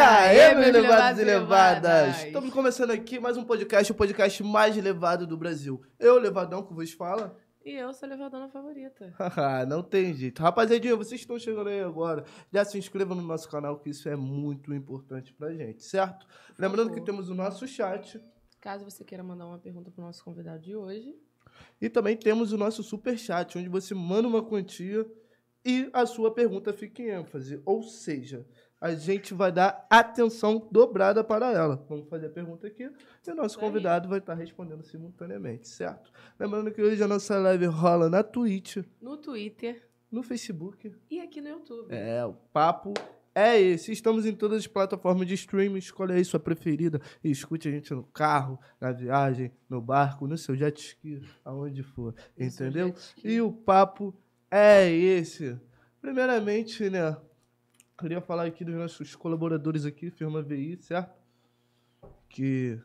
aí, meus levados e levadas? Estamos começando aqui mais um podcast, o podcast mais levado do Brasil. Eu, Levadão, que vos fala. E eu sou a levadona favorita. Não tem jeito. Rapaziadinha, vocês estão chegando aí agora. Já se inscrevam no nosso canal, que isso é muito importante pra gente, certo? Lembrando que temos o nosso chat. Caso você queira mandar uma pergunta pro nosso convidado de hoje. E também temos o nosso super chat, onde você manda uma quantia e a sua pergunta fica em ênfase. Ou seja, a gente vai dar atenção dobrada para ela. Vamos fazer a pergunta aqui e o nosso convidado vai estar respondendo simultaneamente, certo? Lembrando que hoje a nossa live rola na Twitch, No Twitter no Facebook. e aqui no YouTube. É, o papo é esse. Estamos em todas as plataformas de streaming. Escolha aí sua preferida e escute a gente no carro, na viagem, no barco, no seu jet ski, aonde for. Entendeu? E o papo é esse. Primeiramente, né? Queria falar aqui dos nossos colaboradores aqui, Firma VI, certo? Que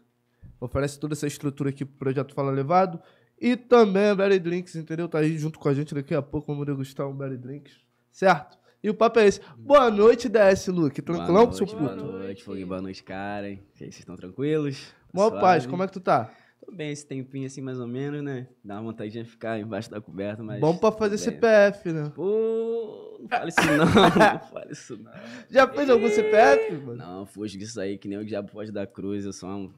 oferece toda essa estrutura aqui pro Projeto Fala Levado. E também a Berry Drinks, entendeu? Tá aí junto com a gente daqui a pouco, vamos degustar um Berry Drinks, certo? E o papo é esse. Boa noite, DS, Luke. Tranquilão, seu puto? boa noite. Fogo. Boa noite, cara. E aí, vocês estão tranquilos? Mó paz, como é que tu tá? Bem esse tempinho assim, mais ou menos, né? Dá uma vontade de ficar embaixo da coberta, mas... Bom pra fazer. CPF, né? Pô, não fale isso não, não fale isso não. Já fez algum CPF, mano? Não, fujo disso aí, que nem o diabo foge da cruz, eu só um...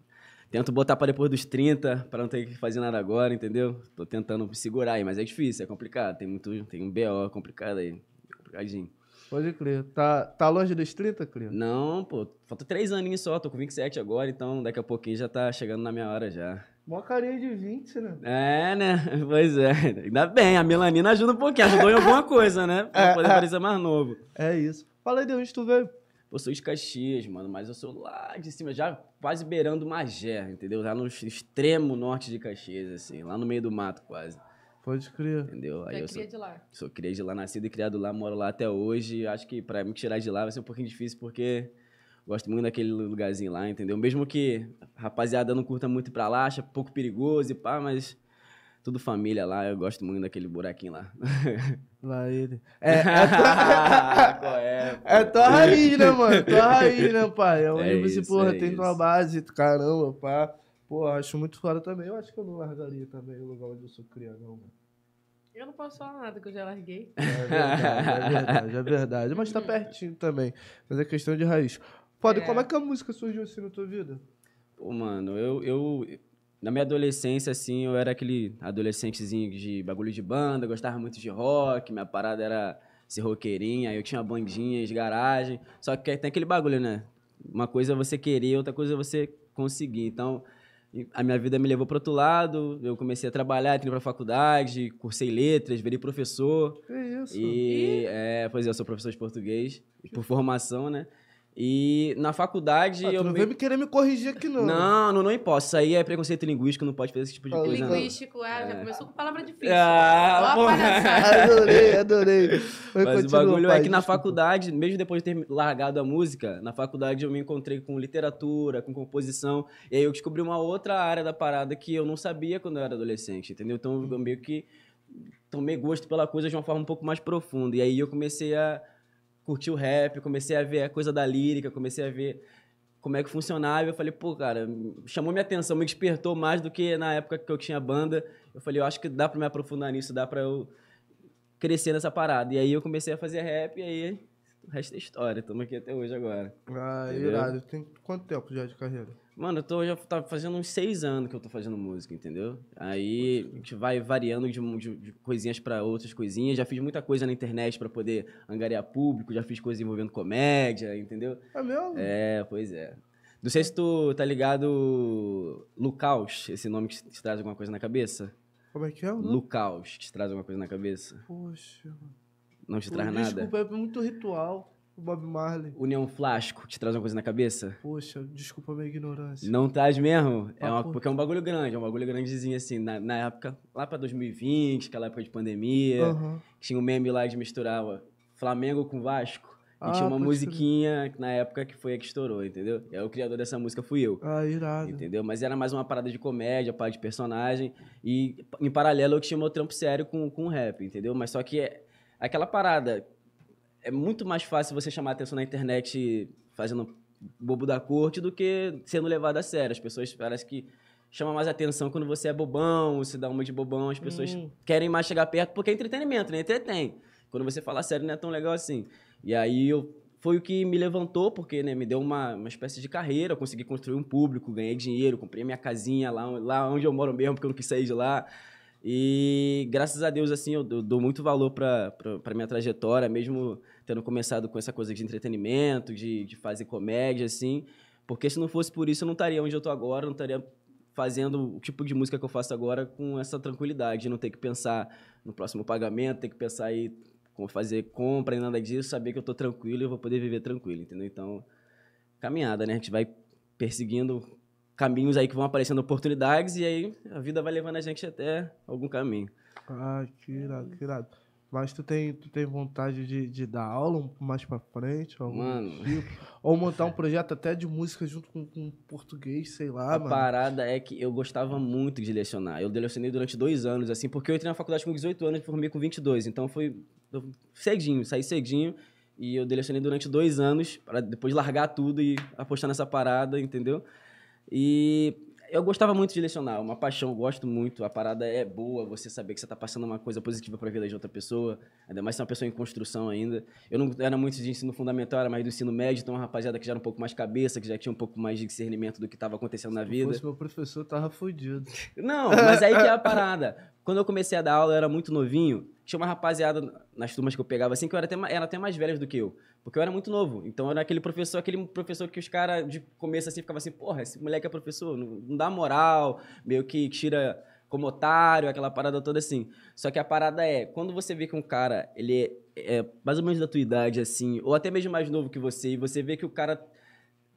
Tento botar pra depois dos 30, pra não ter que fazer nada agora, entendeu? Tô tentando me segurar aí, mas é difícil, é complicado. Tem muito, tem um BO complicado aí, complicadinho. Pode crer. Tá, tá longe dos 30, Cria? Não, pô, falta três aninhos só, tô com 27 agora, então daqui a pouquinho já tá chegando na minha hora já. Mó carinha de 20, né? É, né? Pois é. Ainda bem, a melanina ajuda um pouquinho, ajudou em alguma coisa, né? Pra É, poder é. parecer mais novo. É isso. Fala aí de onde tu veio. Eu sou de Caxias, mano, mas eu sou lá de cima, já quase beirando Magé, entendeu? Lá no extremo norte de Caxias, assim, lá no meio do mato quase, Pode crer. entendeu? Aí Já eu sou, de lá. sou criado de lá, nascido e criado lá, moro lá até hoje. Acho que pra me tirar de lá vai ser um pouquinho difícil, porque gosto muito daquele lugarzinho lá, entendeu? Mesmo que a rapaziada não curta muito pra lá, acha pouco perigoso e pá, mas tudo família lá, eu gosto muito daquele buraquinho lá. Lá ele. É, é, tua, é? é tua raiz, né, mano? Tua raiz, né, pai? É onde É você, isso, porra, é tem tua isso. base, caramba, pá. Pô, acho muito foda também. Eu acho que eu não largaria também o lugar onde eu sou criado, não, mano. Eu não posso falar nada, que eu já larguei. É verdade, é verdade, é verdade. Mas tá pertinho também. Mas é questão de raiz. Foda, e É. como é que a música surgiu assim na tua vida? Pô, mano, eu, eu. Na minha adolescência, assim, eu era aquele adolescentezinho de bagulho de banda, gostava muito de rock, minha parada era ser roqueirinha, aí eu tinha bandinhas, garagem. Só que tem aquele bagulho, né? Uma coisa é você querer, outra coisa é você conseguir. Então, a minha vida me levou para outro lado, eu comecei a trabalhar, entrei pra faculdade, cursei letras, virei professor. Que isso? E, é, pois é, eu sou professor de português, por formação, né? E na faculdade Ah, tu eu não me- vem me querer me corrigir aqui, não. não, não, não posso. Isso aí é preconceito linguístico, não pode fazer esse tipo de Ah, coisa, não. Linguístico, ah, já começou com palavra difícil. Ah. Adorei, adorei. Mas, Mas o bagulho pai, é que na faculdade, mesmo depois de ter largado a música, na faculdade eu me encontrei com literatura, com composição, e aí eu descobri uma outra área da parada que eu não sabia quando eu era adolescente, entendeu? Então eu meio que tomei gosto pela coisa de uma forma um pouco mais profunda. E aí eu comecei a curtir o rap, comecei a ver a coisa da lírica, comecei a ver como é que funcionava. E eu falei, pô, cara, chamou minha atenção, me despertou mais do que na época que eu tinha banda. Eu falei, eu acho que dá pra me aprofundar nisso, dá pra eu crescer nessa parada. E aí eu comecei a fazer rap e aí o resto é história. Estamos aqui até hoje agora. Ah, Entendeu? irado. Tem quanto tempo já de carreira? Mano, eu tô, já tá fazendo uns seis anos que eu tô fazendo música, entendeu? Aí a gente vai variando de, de- de coisinhas pra outras coisinhas. Já fiz muita coisa na internet pra poder angariar público, já fiz coisa envolvendo comédia, entendeu? É mesmo? É, pois é. Não sei se tu tá ligado. Lucaus, esse nome que te traz alguma coisa na cabeça? Como é que é? Lucaus, te traz alguma coisa na cabeça? Poxa. Não te Pô, traz nada? desculpa, é muito ritual. O Bob Marley. União Flasco, te traz alguma coisa na cabeça? Poxa, desculpa a minha ignorância. Não traz mesmo? É uma, porque é um bagulho grande, é um bagulho grandezinho assim. Na, na época, lá pra 2020, aquela época de pandemia, tinha um meme lá de misturar ó, Flamengo com Vasco. E Ah, tinha uma musiquinha na época que foi a que estourou, entendeu? E aí o criador dessa música fui eu. Ah, irado. Entendeu? Mas era mais uma parada de comédia, parada de personagem. E em paralelo eu tinha meu trampo sério com, com o rap, entendeu? Mas só que é aquela parada. É muito mais fácil você chamar atenção na internet fazendo bobo da corte do que sendo levado a sério. As pessoas parece que chama mais atenção quando você é bobão, você dá uma de bobão, as pessoas Hum. querem mais chegar perto porque é entretenimento, né? Entretém. Quando você fala sério não é tão legal assim. E aí eu foi o que me levantou, porque né, me deu uma, uma espécie de carreira, eu consegui construir um público, ganhei dinheiro, comprei minha casinha lá, lá onde eu moro mesmo, porque eu não quis sair de lá. E graças a Deus, assim, eu dou dou muito valor para minha trajetória, mesmo tendo começado com essa coisa de entretenimento, de, de fazer comédia, assim. Porque se não fosse por isso, eu não estaria onde eu tô agora, não estaria fazendo o tipo de música que eu faço agora com essa tranquilidade, de não ter que pensar no próximo pagamento, ter que pensar aí como fazer compra e nada disso, saber que eu tô tranquilo e eu vou poder viver tranquilo, entendeu? Então, caminhada, né? A gente vai perseguindo caminhos aí que vão aparecendo oportunidades e aí a vida vai levando a gente até algum caminho. Ah, que irado, que irado. Mas tu tem, tu tem vontade de, de dar aula um- mais pra frente? Algum Mano. tipo? Ou montar um projeto até de música junto com, com português, sei lá, a mano. parada é que eu gostava muito de lecionar. Eu lecionei durante dois anos, assim, porque eu entrei na faculdade com 18 anos e formei com 22. Então foi cedinho, saí cedinho. E eu lecionei durante dois anos, para depois largar tudo e apostar nessa parada, entendeu? E eu gostava muito de lecionar, uma paixão, gosto muito. A parada é boa, você saber que você está passando uma coisa positiva para a vida de outra pessoa, ainda mais se é uma pessoa em construção ainda. Eu não era muito de ensino fundamental, era mais do ensino médio, então uma rapaziada que já era um pouco mais cabeça, que já tinha um pouco mais de discernimento do que estava acontecendo na Se vida. fosse meu professor, tava fudido. Não, mas aí que é a parada. Quando eu comecei a dar aula, eu era muito novinho. Tinha uma rapaziada nas turmas que eu pegava assim, que eu era até, era até mais velhas do que eu. Porque eu era muito novo. Então eu era aquele professor, aquele professor que os caras de começo assim ficavam assim, porra, esse moleque é professor, não, não dá moral, meio que tira como otário, aquela parada toda assim. Só que a parada é, quando você vê que um cara, ele é, é mais ou menos da tua idade, assim, ou até mesmo mais novo que você, e você vê que o cara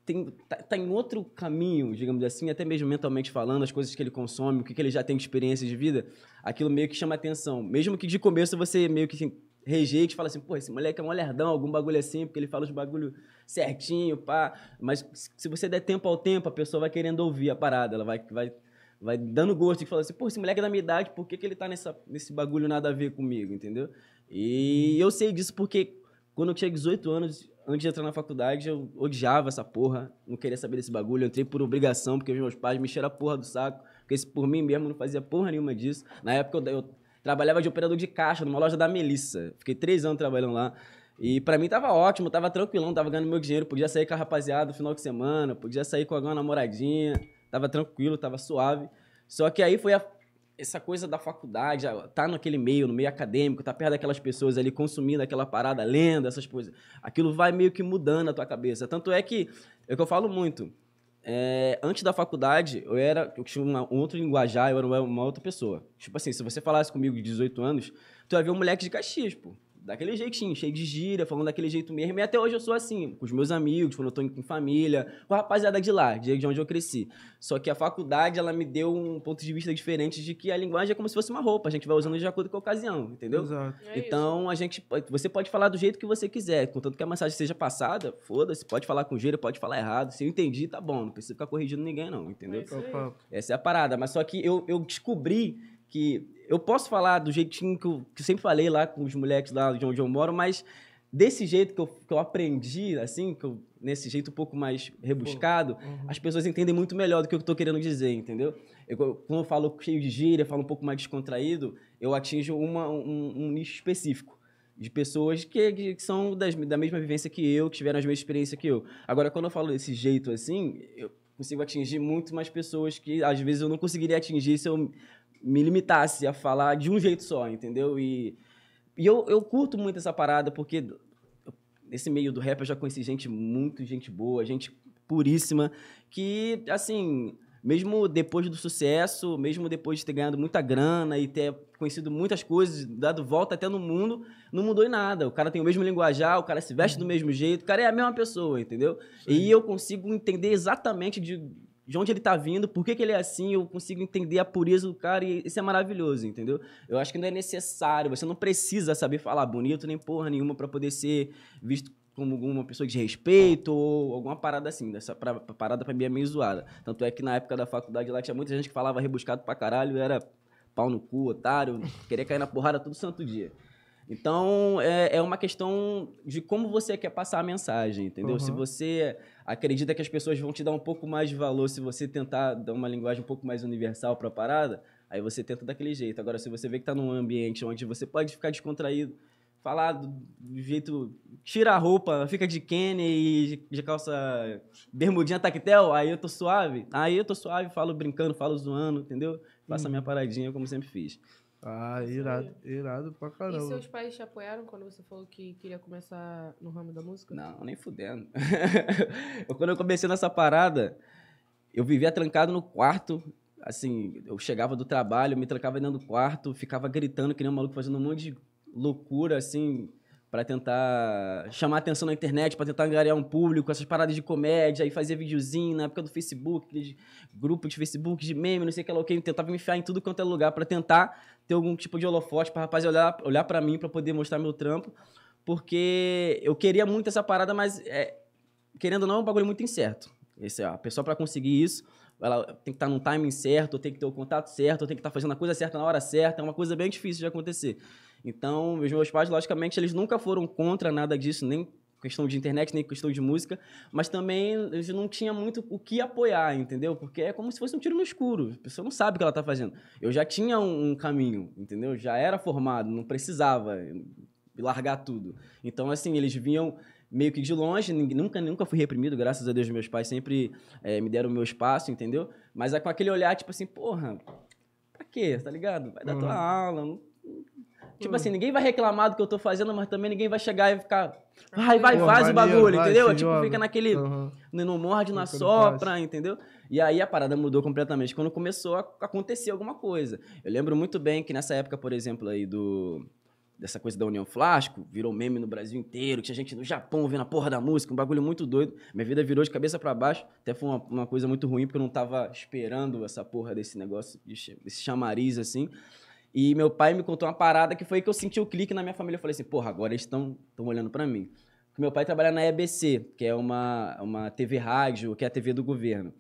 tem, tá, tá em outro caminho, digamos assim, até mesmo mentalmente falando, as coisas que ele consome, o que, que ele já tem de experiência de vida, aquilo meio que chama atenção. Mesmo que de começo você meio que assim, rejeite, fala assim, pô, esse moleque é um lerdão, algum bagulho assim, porque ele fala os bagulho certinho, pá. Mas se você der tempo ao tempo, a pessoa vai querendo ouvir a parada, ela vai, vai, vai dando gosto e fala assim, pô, esse moleque é da minha idade, por que, que ele tá nessa, nesse bagulho nada a ver comigo, entendeu? E eu sei disso porque quando eu tinha 18 anos, antes de entrar na faculdade, eu odiava essa porra, não queria saber desse bagulho. Eu entrei por obrigação, porque os meus pais me encheram a porra do saco, porque se por mim mesmo não fazia porra nenhuma disso. Na época eu, eu trabalhava de operador de caixa numa loja da Melissa. Fiquei três anos trabalhando lá. E pra mim tava ótimo, tava tranquilão, tava ganhando meu dinheiro, podia sair com a rapaziada no final de semana, podia sair com alguma namoradinha, tava tranquilo, tava suave. Só que aí foi a- essa coisa da faculdade, tá naquele meio, no meio acadêmico, tá perto daquelas pessoas ali consumindo aquela parada, lendo essas coisas. Aquilo vai meio que mudando a tua cabeça. Tanto é que, é o que eu falo muito, é, antes da faculdade, eu era, eu tinha uma- um outro linguajar, eu era uma, uma outra pessoa. Tipo assim, se você falasse comigo de 18 anos, tu ia ver um moleque de Caxias, pô. Daquele jeitinho, cheio de gíria, falando daquele jeito mesmo. E até hoje eu sou assim, com os meus amigos, quando eu tô em em família, com a rapaziada de lá, de de onde eu cresci. Só que a faculdade, ela me deu um ponto de vista diferente de que a linguagem é como se fosse uma roupa, a gente vai usando de acordo com a ocasião, entendeu? Exato. É. Então, a gente, você pode falar do jeito que você quiser, contanto que a mensagem seja passada, foda-se, pode falar com gíria, pode falar errado. Se eu entendi, tá bom, não precisa ficar corrigindo ninguém, não, entendeu? É Essa é a parada. Mas só que eu, eu descobri que eu posso falar do jeitinho que eu, que eu sempre falei lá com os moleques lá de onde eu moro, mas desse jeito que eu, que eu aprendi, assim, que eu- nesse jeito um pouco mais rebuscado, uhum. as pessoas entendem muito melhor do que eu tô querendo dizer, entendeu? Eu, quando eu falo cheio de gíria, falo um pouco mais descontraído, eu atinjo uma, um, um nicho específico. De pessoas que, que são das- da mesma vivência que eu, que tiveram as mesmas experiências que eu. Agora, quando eu falo desse jeito assim, eu consigo atingir muito mais pessoas que às vezes eu não conseguiria atingir se eu me limitasse a falar de um jeito só, entendeu? E, e eu, eu curto muito essa parada, porque nesse meio do rap eu já conheci gente muito gente boa, gente puríssima, que, assim, mesmo depois do sucesso, mesmo depois de ter ganhado muita grana e ter conhecido muitas coisas, dado volta até no mundo, não mudou em nada. O cara tem o mesmo linguajar, o cara se veste do mesmo jeito, o cara é a mesma pessoa, entendeu? E eu consigo entender exatamente de, de onde ele tá vindo, por que, que ele é assim, eu consigo entender a pureza do cara e isso é maravilhoso, entendeu? Eu acho que não é necessário, você não precisa saber falar bonito nem porra nenhuma para poder ser visto como uma pessoa de respeito ou alguma parada assim. Essa pra- parada pra mim é meio zoada. Tanto é que na época da faculdade lá tinha muita gente que falava rebuscado pra caralho, era pau no cu, otário, queria cair na porrada todo santo dia. Então, é, é uma questão de como você quer passar a mensagem, entendeu? Uhum. Se você acredita que as pessoas vão te dar um pouco mais de valor se você tentar dar uma linguagem um pouco mais universal para a parada, aí você tenta daquele jeito. Agora, se você vê que tá num ambiente onde você pode ficar descontraído, falar do, jeito. Tira a roupa, fica de Kenny e de calça bermudinha tactel, aí eu tô suave. Aí eu tô suave, falo brincando, falo zoando, entendeu? Faço a minha paradinha como sempre fiz. Ah, irado, irado pra E caramba. seus pais te apoiaram quando você falou que queria começar no ramo da música? Não, nem fudendo. Eu, quando eu comecei nessa parada, eu vivia trancado no quarto. Assim, eu chegava do trabalho, me trancava dentro do quarto, ficava gritando que nem um maluco, fazendo um monte de loucura, assim, pra tentar chamar atenção na internet, pra tentar angariar um público, essas paradas de comédia, aí fazia videozinho na época do Facebook, aqueles grupos de Facebook, de meme, não sei o que lá, o que, tentava me enfiar em tudo quanto é lugar pra tentar ter algum tipo de holofote pra rapaz olhar, olhar pra mim, pra poder mostrar meu trampo, porque eu queria muito essa parada, mas é, querendo ou não, é um bagulho muito incerto. Esse, a pessoa, para conseguir isso, ela tem que estar no timing certo, tem que ter o contato certo, tem que estar fazendo a coisa certa na hora certa. É uma coisa bem difícil de acontecer. Então, os meus pais, logicamente, eles nunca foram contra nada disso, nem questão de internet, nem questão de música, mas também eles não tinha muito o que apoiar, entendeu? Porque é como se fosse um tiro no escuro. A pessoa não sabe o que ela está fazendo. Eu já tinha um, um caminho, entendeu? Já era formado, não precisava largar tudo. Então, assim, eles vinham meio que de longe, nunca, nunca fui reprimido, graças a Deus, meus pais sempre eh, me deram o meu espaço, entendeu? Mas é com aquele olhar, tipo assim, porra, pra quê, tá ligado? Vai dar tua Uhum. aula, não- Tipo Uhum. assim, ninguém vai reclamar do que eu tô fazendo, mas também ninguém vai chegar e ficar. Vai, vai, Pô, faz o maneiro, bagulho, vai, entendeu? Tipo, joga. fica naquele. Aham. Não morde, não assopra, entendeu? E aí a parada mudou completamente quando começou a acontecer alguma coisa. Eu lembro muito bem que nessa época, por exemplo, aí do. Dessa coisa da União Flasco, virou meme no Brasil inteiro, tinha gente no Japão vendo a porra da música, um bagulho muito doido. Minha vida virou de cabeça pra baixo, até foi uma, uma coisa muito ruim, porque eu não tava esperando essa porra desse negócio, desse chamariz assim. E meu pai me contou uma parada que foi que eu senti o clique na minha família. Eu falei assim, porra, agora eles estão olhando pra mim. Porque meu pai trabalha na EBC, que é uma, uma TV rádio, que é a TV do governo.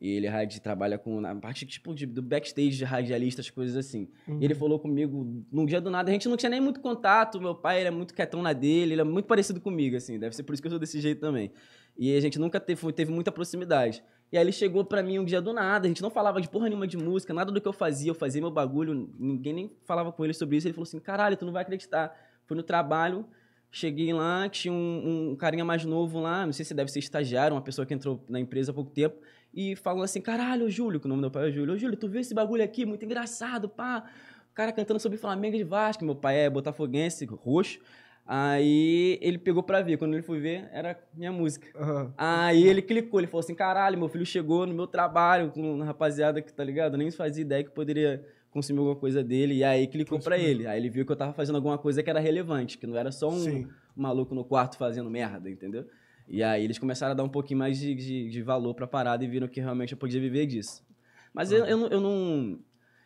E ele rádio, trabalha com na parte tipo de, do backstage de radialistas, coisas assim. Uhum. E ele falou comigo num dia do nada, a gente não tinha nem muito contato, meu pai ele é muito quietão na dele, ele é muito parecido comigo, assim, deve ser por isso que eu sou desse jeito também. E a gente nunca teve, teve muita proximidade. E aí ele chegou pra mim um dia do nada, a gente não falava de porra nenhuma de música, nada do que eu fazia, eu fazia meu bagulho, ninguém nem falava com ele sobre isso. Ele falou assim: caralho, tu não vai acreditar. Fui no trabalho, cheguei lá, tinha um, um carinha mais novo lá, não sei se deve ser estagiário, uma pessoa que entrou na empresa há pouco tempo, e falou assim: caralho, Júlio, que o nome do meu pai é Júlio, ô Júlio, tu viu esse bagulho aqui? Muito engraçado, pá. O cara cantando sobre Flamengo de Vasco, meu pai é botafoguense, roxo. Aí ele pegou pra ver, quando ele foi ver, era minha música. Aham. Aí ele clicou, ele falou assim: caralho, meu filho chegou no meu trabalho com uma rapaziada que, tá ligado? Eu nem fazia ideia que poderia consumir alguma coisa dele. E aí clicou pra Consumiu. ele. Aí ele viu que eu tava fazendo alguma coisa que era relevante, que não era só um Sim. maluco no quarto fazendo merda, entendeu? E aí eles começaram a dar um pouquinho mais de, de, de valor pra parada e viram que realmente eu podia viver disso. Mas eu, eu, não, eu, não,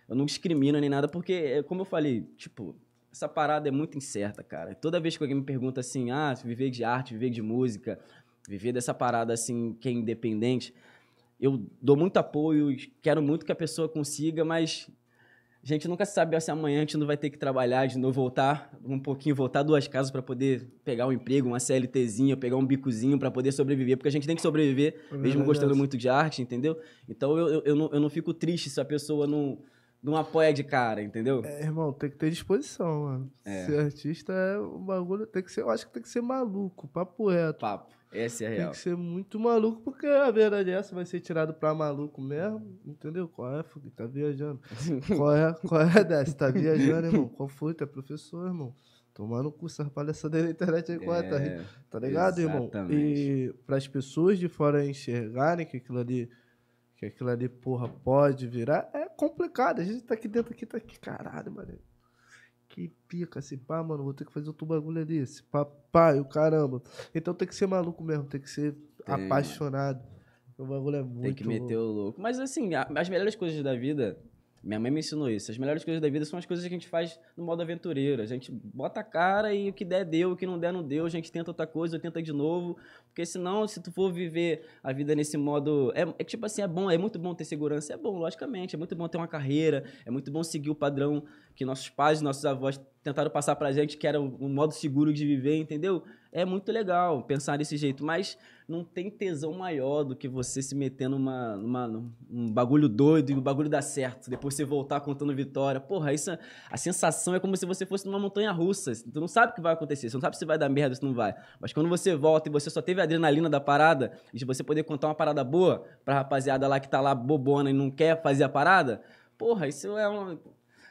eu não discrimino nem nada, porque, é, como eu falei, tipo, essa parada é muito incerta, cara. Toda vez que alguém me pergunta assim, ah, viver de arte, viver de música, viver dessa parada assim, que é independente, eu dou muito apoio, quero muito que a pessoa consiga, mas a gente nunca sabe se amanhã a gente não vai ter que trabalhar de novo, voltar um pouquinho, voltar duas casas para poder pegar um emprego, uma CLTzinha, pegar um bicozinho para poder sobreviver, porque a gente tem que sobreviver É mesmo gostando muito de arte, entendeu? Então eu, eu, eu, não, eu não fico triste se a pessoa não, não apoia de cara, entendeu? É, irmão, tem que ter disposição, mano. É. Ser artista é um bagulho, tem que ser, eu acho que tem que ser maluco, papo reto. Papo, essa é a Tem real. que ser muito maluco, porque a verdade é essa, vai ser tirado pra maluco mesmo, entendeu? Qual é, Fugui? Tá viajando. Qual é, qual é dessa? Tá viajando, irmão? Qual foi? Tu é professor, irmão? Tomar no cu essas palhaçadas da internet aí, qual é? Tá, É, tá ligado, irmão? exatamente. E pras pessoas de fora enxergarem que aquilo ali, que aquilo ali, porra, pode virar, é complicado. A gente tá aqui dentro, aqui, tá aqui, caralho, mano. Que pica, esse pá, mano, vou ter que fazer outro bagulho ali, esse papai, o caramba. Então tem que ser maluco mesmo, tem que ser Tem. apaixonado. O bagulho é muito Tem que meter o louco. Mas assim, as melhores coisas da vida, minha mãe me ensinou isso. As melhores coisas da vida são as coisas que a gente faz no modo aventureiro. A gente bota a cara e o que der, deu. O que não der, não deu. A gente tenta outra coisa, tenta de novo. Porque senão, se tu for viver a vida nesse modo. É, é tipo assim, é bom, é muito bom ter segurança. É bom, logicamente. É muito bom ter uma carreira. É muito bom seguir o padrão que nossos pais, nossos avós tentaram passar pra gente, que era o modo seguro de viver, entendeu? É muito legal pensar desse jeito, mas não tem tesão maior do que você se meter numa, numa, num bagulho doido e o bagulho dá certo. Depois você voltar contando vitória. Porra, isso, a sensação é como se você fosse numa montanha russa. Tu não sabe o que vai acontecer, você não sabe se vai dar merda ou se não vai. Mas quando você volta e você só teve a adrenalina da parada, e você poder contar uma parada boa pra rapaziada lá que tá lá bobona e não quer fazer a parada, porra, isso é uma.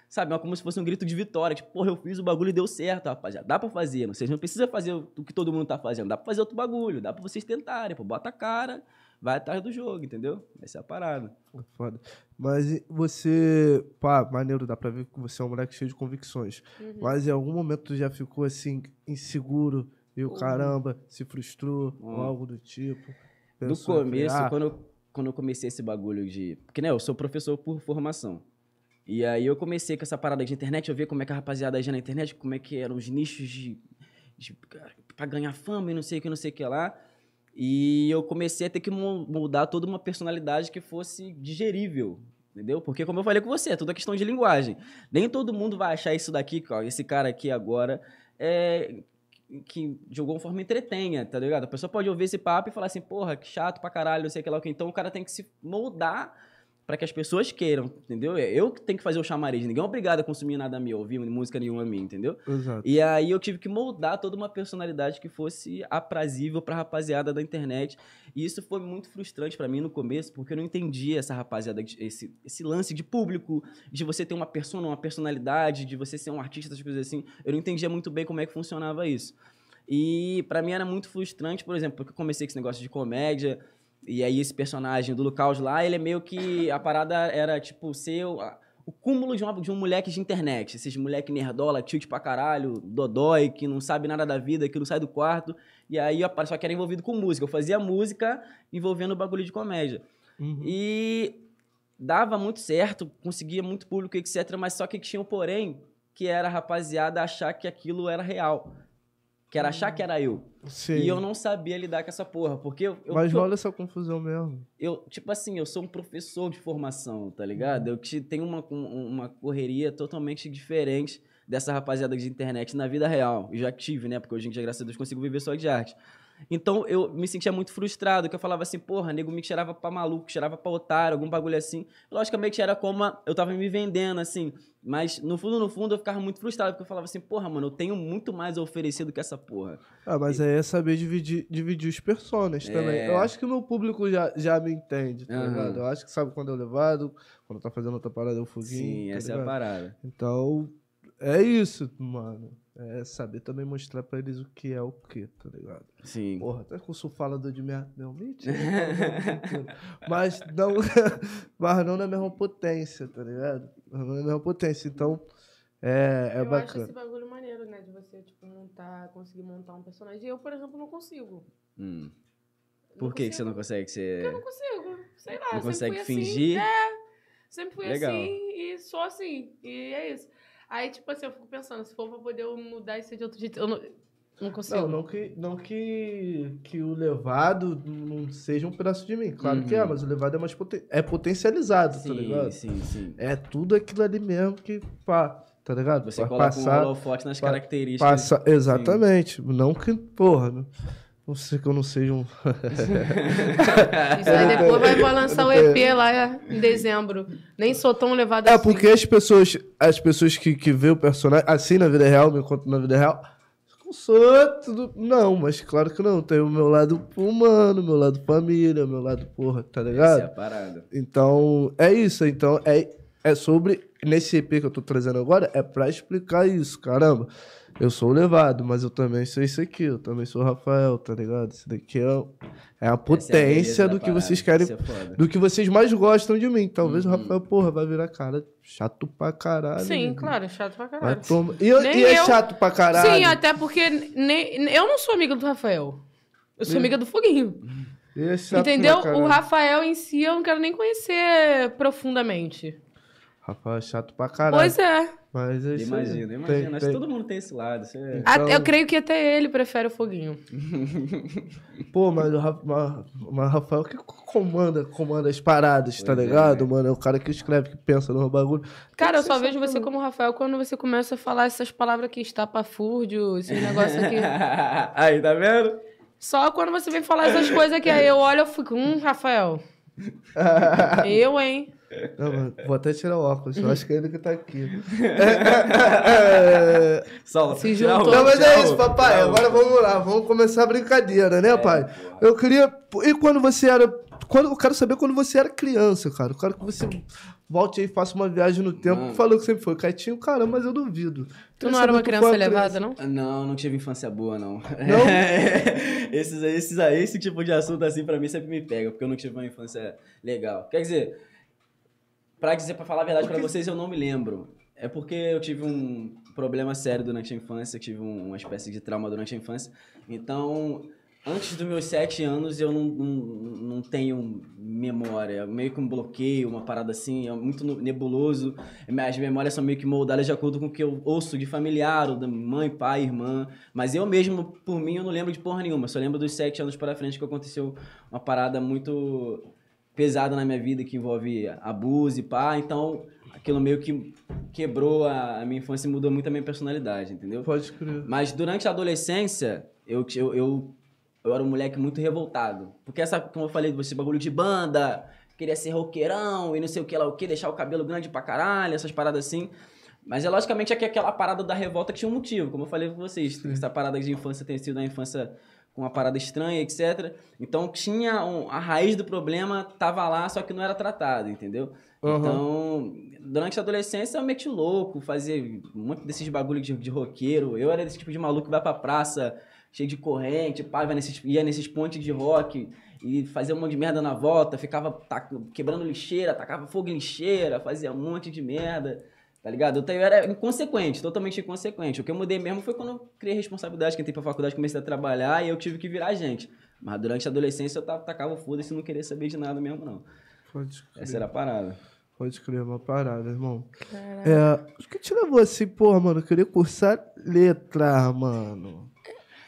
Sabe, é como se fosse um grito de vitória. Tipo, porra, eu fiz o bagulho e deu certo, rapaziada. Dá pra fazer. Vocês não precisam fazer o que todo mundo tá fazendo. Dá pra fazer outro bagulho. Dá pra vocês tentarem. Pô, bota a cara, vai atrás do jogo, entendeu? Essa é a parada. Foda. Mas você, pá, maneiro, dá pra ver que você é um moleque cheio de convicções. Uhum. Mas em algum momento tu já ficou assim, inseguro, e o Uhum. caramba, se frustrou, ou Hum. algo do tipo. No começo, ah, quando, eu, quando eu comecei esse bagulho de. Porque, né, eu sou professor por formação. E aí eu comecei com essa parada de internet, eu vi como é que a rapaziada agia na internet, como é que eram os nichos de. de pra ganhar fama e não sei o que, não sei o que lá. E eu comecei a ter que moldar toda uma personalidade que fosse digerível. Entendeu? Porque, como eu falei com você, é tudo questão de linguagem. Nem todo mundo vai achar isso daqui, esse cara aqui agora, é, que de alguma forma entretenha, tá ligado? A pessoa pode ouvir esse papo e falar assim, porra, que chato pra caralho, não sei o que lá. Então o cara tem que se moldar pra que as pessoas queiram, entendeu? É Eu que tenho que fazer o chamariz. Ninguém é obrigado a consumir nada meu, ouvir música nenhuma minha, entendeu? Exato. E aí eu tive que moldar toda uma personalidade que fosse aprazível pra rapaziada da internet. E isso foi muito frustrante pra mim no começo, porque eu não entendia essa rapaziada, esse, esse lance de público, de você ter uma persona, uma personalidade, de você ser um artista, essas coisas assim. Eu não entendia muito bem como é que funcionava isso. E pra mim era muito frustrante, por exemplo, porque eu comecei com esse negócio de comédia, e aí esse personagem do Lucas lá, ele é meio que. A parada era tipo ser o, o cúmulo de, uma, de um moleque de internet. Esses moleque nerdola, tilt pra caralho, dodói, que não sabe nada da vida, que não sai do quarto. E aí eu só que era envolvido com música. Eu fazia música envolvendo o bagulho de comédia. Uhum. E dava muito certo, conseguia muito público, etc. Mas só que tinha um porém, que era a rapaziada achar que aquilo era real. Que era achar que era eu. Sim. E eu não sabia lidar com essa porra. Porque eu, eu, Mas eu, rola essa confusão mesmo. eu, tipo assim, eu sou um professor de formação, tá ligado? Eu te- tenho uma, um- uma correria totalmente diferente dessa rapaziada de internet na vida real. E já tive, né? Porque hoje em dia, graças a Deus, consigo viver só de arte. Então eu me sentia muito frustrado, que eu falava assim, porra, nego me cheirava pra maluco, cheirava pra otário, algum bagulho assim. Logicamente era como a- eu tava me vendendo, assim. Mas no fundo, no fundo, eu ficava muito frustrado, porque eu falava assim, porra, mano, eu tenho muito mais a oferecer do que essa porra. Ah, mas aí é saber dividir, dividir os personas também. É. Eu acho que o meu público já, já me entende, tá Aham. ligado? Eu acho que sabe quando eu levado, quando tá fazendo outra parada, eu foguinho. Sim, tá essa é a ligado? parada. Então, é isso, mano. É saber também mostrar pra eles o que é o que, tá ligado? Sim. Porra, até que eu sou falador de merda, não, mentira. mas não, mas não na mesma potência, tá ligado? Não na mesma potência, então é, é eu acho bacana. esse bagulho maneiro, né? De você, tipo, montar, conseguir montar um personagem. Eu, por exemplo, não consigo. Hum. Não Por que, que você não consegue ser. Eu não consigo. Sei lá, Não eu consegue fui fingir? Assim. É, sempre fui Legal. assim e sou assim. E é isso. Aí, tipo assim, eu fico pensando, se for pra poder eu mudar isso de outro jeito, eu não, não consigo. Não, não que, não que, que o levado não seja um pedaço de mim. Claro que é, Uhum. mas o levado é mais poten é potencializado, tá ligado? sim, sim. É tudo aquilo ali mesmo que, pá, tá ligado? Você Pra coloca passar, um holofote nas pa- características. passa, exatamente. Não que, porra, não, não sei que eu não seja um... Isso aí depois vai, vai lançar o EP lá em dezembro. Nem sou tão levada É, assim. porque as pessoas, as pessoas que, que vê o personagem, assim na vida real, me contam na vida real, eu sou tudo. Não, mas claro que não. Tem o meu lado humano, meu lado família, meu lado porra, tá Essa é ligado? a parada. Então, é isso. Então, é, é sobre. Nesse EP que eu tô trazendo agora, é pra explicar isso, caramba. Eu sou o levado, mas eu também sou isso aqui. Eu também sou o Rafael, tá ligado? Isso daqui é, é a Essa é a potência do que parada. vocês querem é do que vocês mais gostam de mim. Talvez Uhum. o Rafael, porra, vai virar cara chato pra caralho. Sim, né? claro, chato pra Vai caralho. tomar. E, eu- Nem e é eu- chato pra caralho. Sim, até porque nem, eu não sou amiga do Rafael. Eu sou Sim. amiga do Foguinho. E é chato Entendeu? O Rafael em si eu não quero nem conhecer profundamente. Rafael é chato pra caralho. Pois é. Mas é isso aí. Imagina, Tem- imagina. Acho que todo mundo tem esse lado. Isso é... Ah, Então- Eu creio que até ele prefere o foguinho. Pô, mas o mas- Rafael que comanda, comanda as paradas, tá Pois é. ligado, mano? É o cara que escreve, que pensa no bagulho. Cara, eu só que vejo você como Rafael quando você começa a falar essas palavras aqui, estapafúrdio, esses negócios aqui. aí, tá vendo? Só quando você vem falar essas coisas aqui, aí eu olho e fico, hum, Rafael. eu, hein? Não, vou até tirar o óculos, eu acho que é ele que tá aqui. Sol, Se juntou. Não, mas é isso, papai. Agora vamos lá, vamos começar a brincadeira, né, pai? porra. Eu queria. E quando você era. Quando, eu quero saber quando você era criança, cara. Eu quero que você volte aí e faça uma viagem no tempo. Mano. Falou que sempre foi quietinho, cara, mas eu duvido. Tu Queria não era uma criança elevada, não? Não, não tive infância boa, não. Não? esses, esses aí, esse tipo de assunto assim, pra mim sempre me pega, porque eu não tive uma infância legal. Quer dizer, pra dizer, pra falar a verdade pra vocês, eu não me lembro. É porque eu tive um problema sério durante a infância, tive um- uma espécie de trauma durante a infância. Então, antes dos meus sete anos, eu não, não, não tenho memória. Meio que um bloqueio, uma parada assim, é muito nebuloso. As memórias são meio que moldadas de acordo com o que eu ouço de familiar, ou da mãe, pai, irmã. Mas eu mesmo, por mim, eu não lembro de porra nenhuma. Só lembro dos sete anos para frente que aconteceu uma parada muito pesada na minha vida, que envolve abuso e pá. Então, aquilo meio que quebrou a, a minha infância e mudou muito a minha personalidade, entendeu? Pode crer. Mas durante a adolescência, eu, eu, eu, eu era um moleque muito revoltado. Porque essa, como eu falei, esse bagulho de banda, queria ser roqueirão e não sei o que lá, o que, deixar o cabelo grande pra caralho, essas paradas assim. Mas é logicamente que aquela parada da revolta tinha um motivo, como eu falei com vocês. Essa parada de infância tem sido uma infância com uma parada estranha, etc. Então tinha um- a raiz do problema tava lá, só que não era tratado, entendeu? Uhum. Então, durante a adolescência eu meti louco, fazia um monte desses bagulho de, de roqueiro. Eu era desse tipo de maluco que vai pra praça, cheio de corrente, vai nesses, ia nesses pontes de rock e fazia um monte de merda na volta, ficava quebrando lixeira, tacava fogo em lixeira, fazia um monte de merda. Tá ligado? Eu, era inconsequente, totalmente inconsequente. O que eu mudei mesmo foi quando eu criei responsabilidade, que entrei pra faculdade, comecei a trabalhar e eu tive que virar gente. Mas durante a adolescência eu tava, tacava o foda-se e não queria saber de nada mesmo, não. Pode crer. Essa era a parada. Pode crer, uma parada, irmão. Caraca. É. O que te levou assim, porra, mano? Eu queria cursar letra, mano.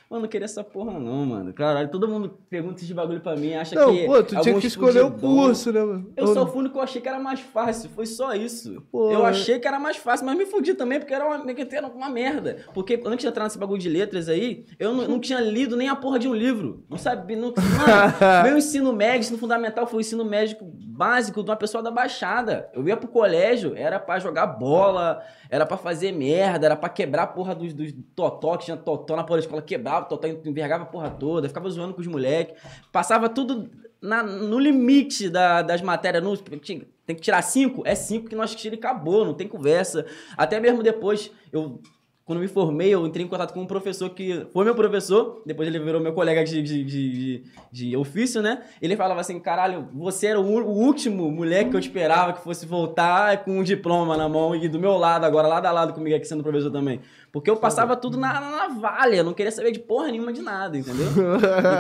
Mano, não queria essa porra não, mano. Caralho, todo mundo pergunta esse bagulho pra mim, acha Não, que... pô, tu tinha que escolher o curso, né, mano? Eu só não? fui no que eu achei que era mais fácil, foi só isso. Pô, eu é. achei que era mais fácil, mas me fudi também, porque era uma, era uma merda. Porque antes de entrar nesse bagulho de letras aí, eu não, não tinha lido nem a porra de um livro. Não sabia, não... Mano, meu ensino médio, ensino fundamental foi o ensino médico básico de uma pessoa da Baixada. Eu ia pro colégio, era pra jogar bola, era pra fazer merda, era pra quebrar a porra dos, dos totó, que tinha totó na porra da escola, quebrava, totó envergava a porra toda, ficava zoando com os moleques. Passava tudo na- no limite da- das matérias. No- tem que tirar cinco? É cinco que nós tira e acabou, não tem conversa. Até mesmo depois, eu... Quando me formei, eu entrei em contato com um professor que foi meu professor, depois ele virou meu colega de, de, de, de- de ofício, né? Ele falava assim: caralho, você era o, último moleque que eu esperava que fosse voltar com um diploma na mão e do meu lado, agora lado a lado comigo aqui sendo professor também. Porque eu passava tudo na, na navalha, eu não queria saber de porra nenhuma de nada, entendeu?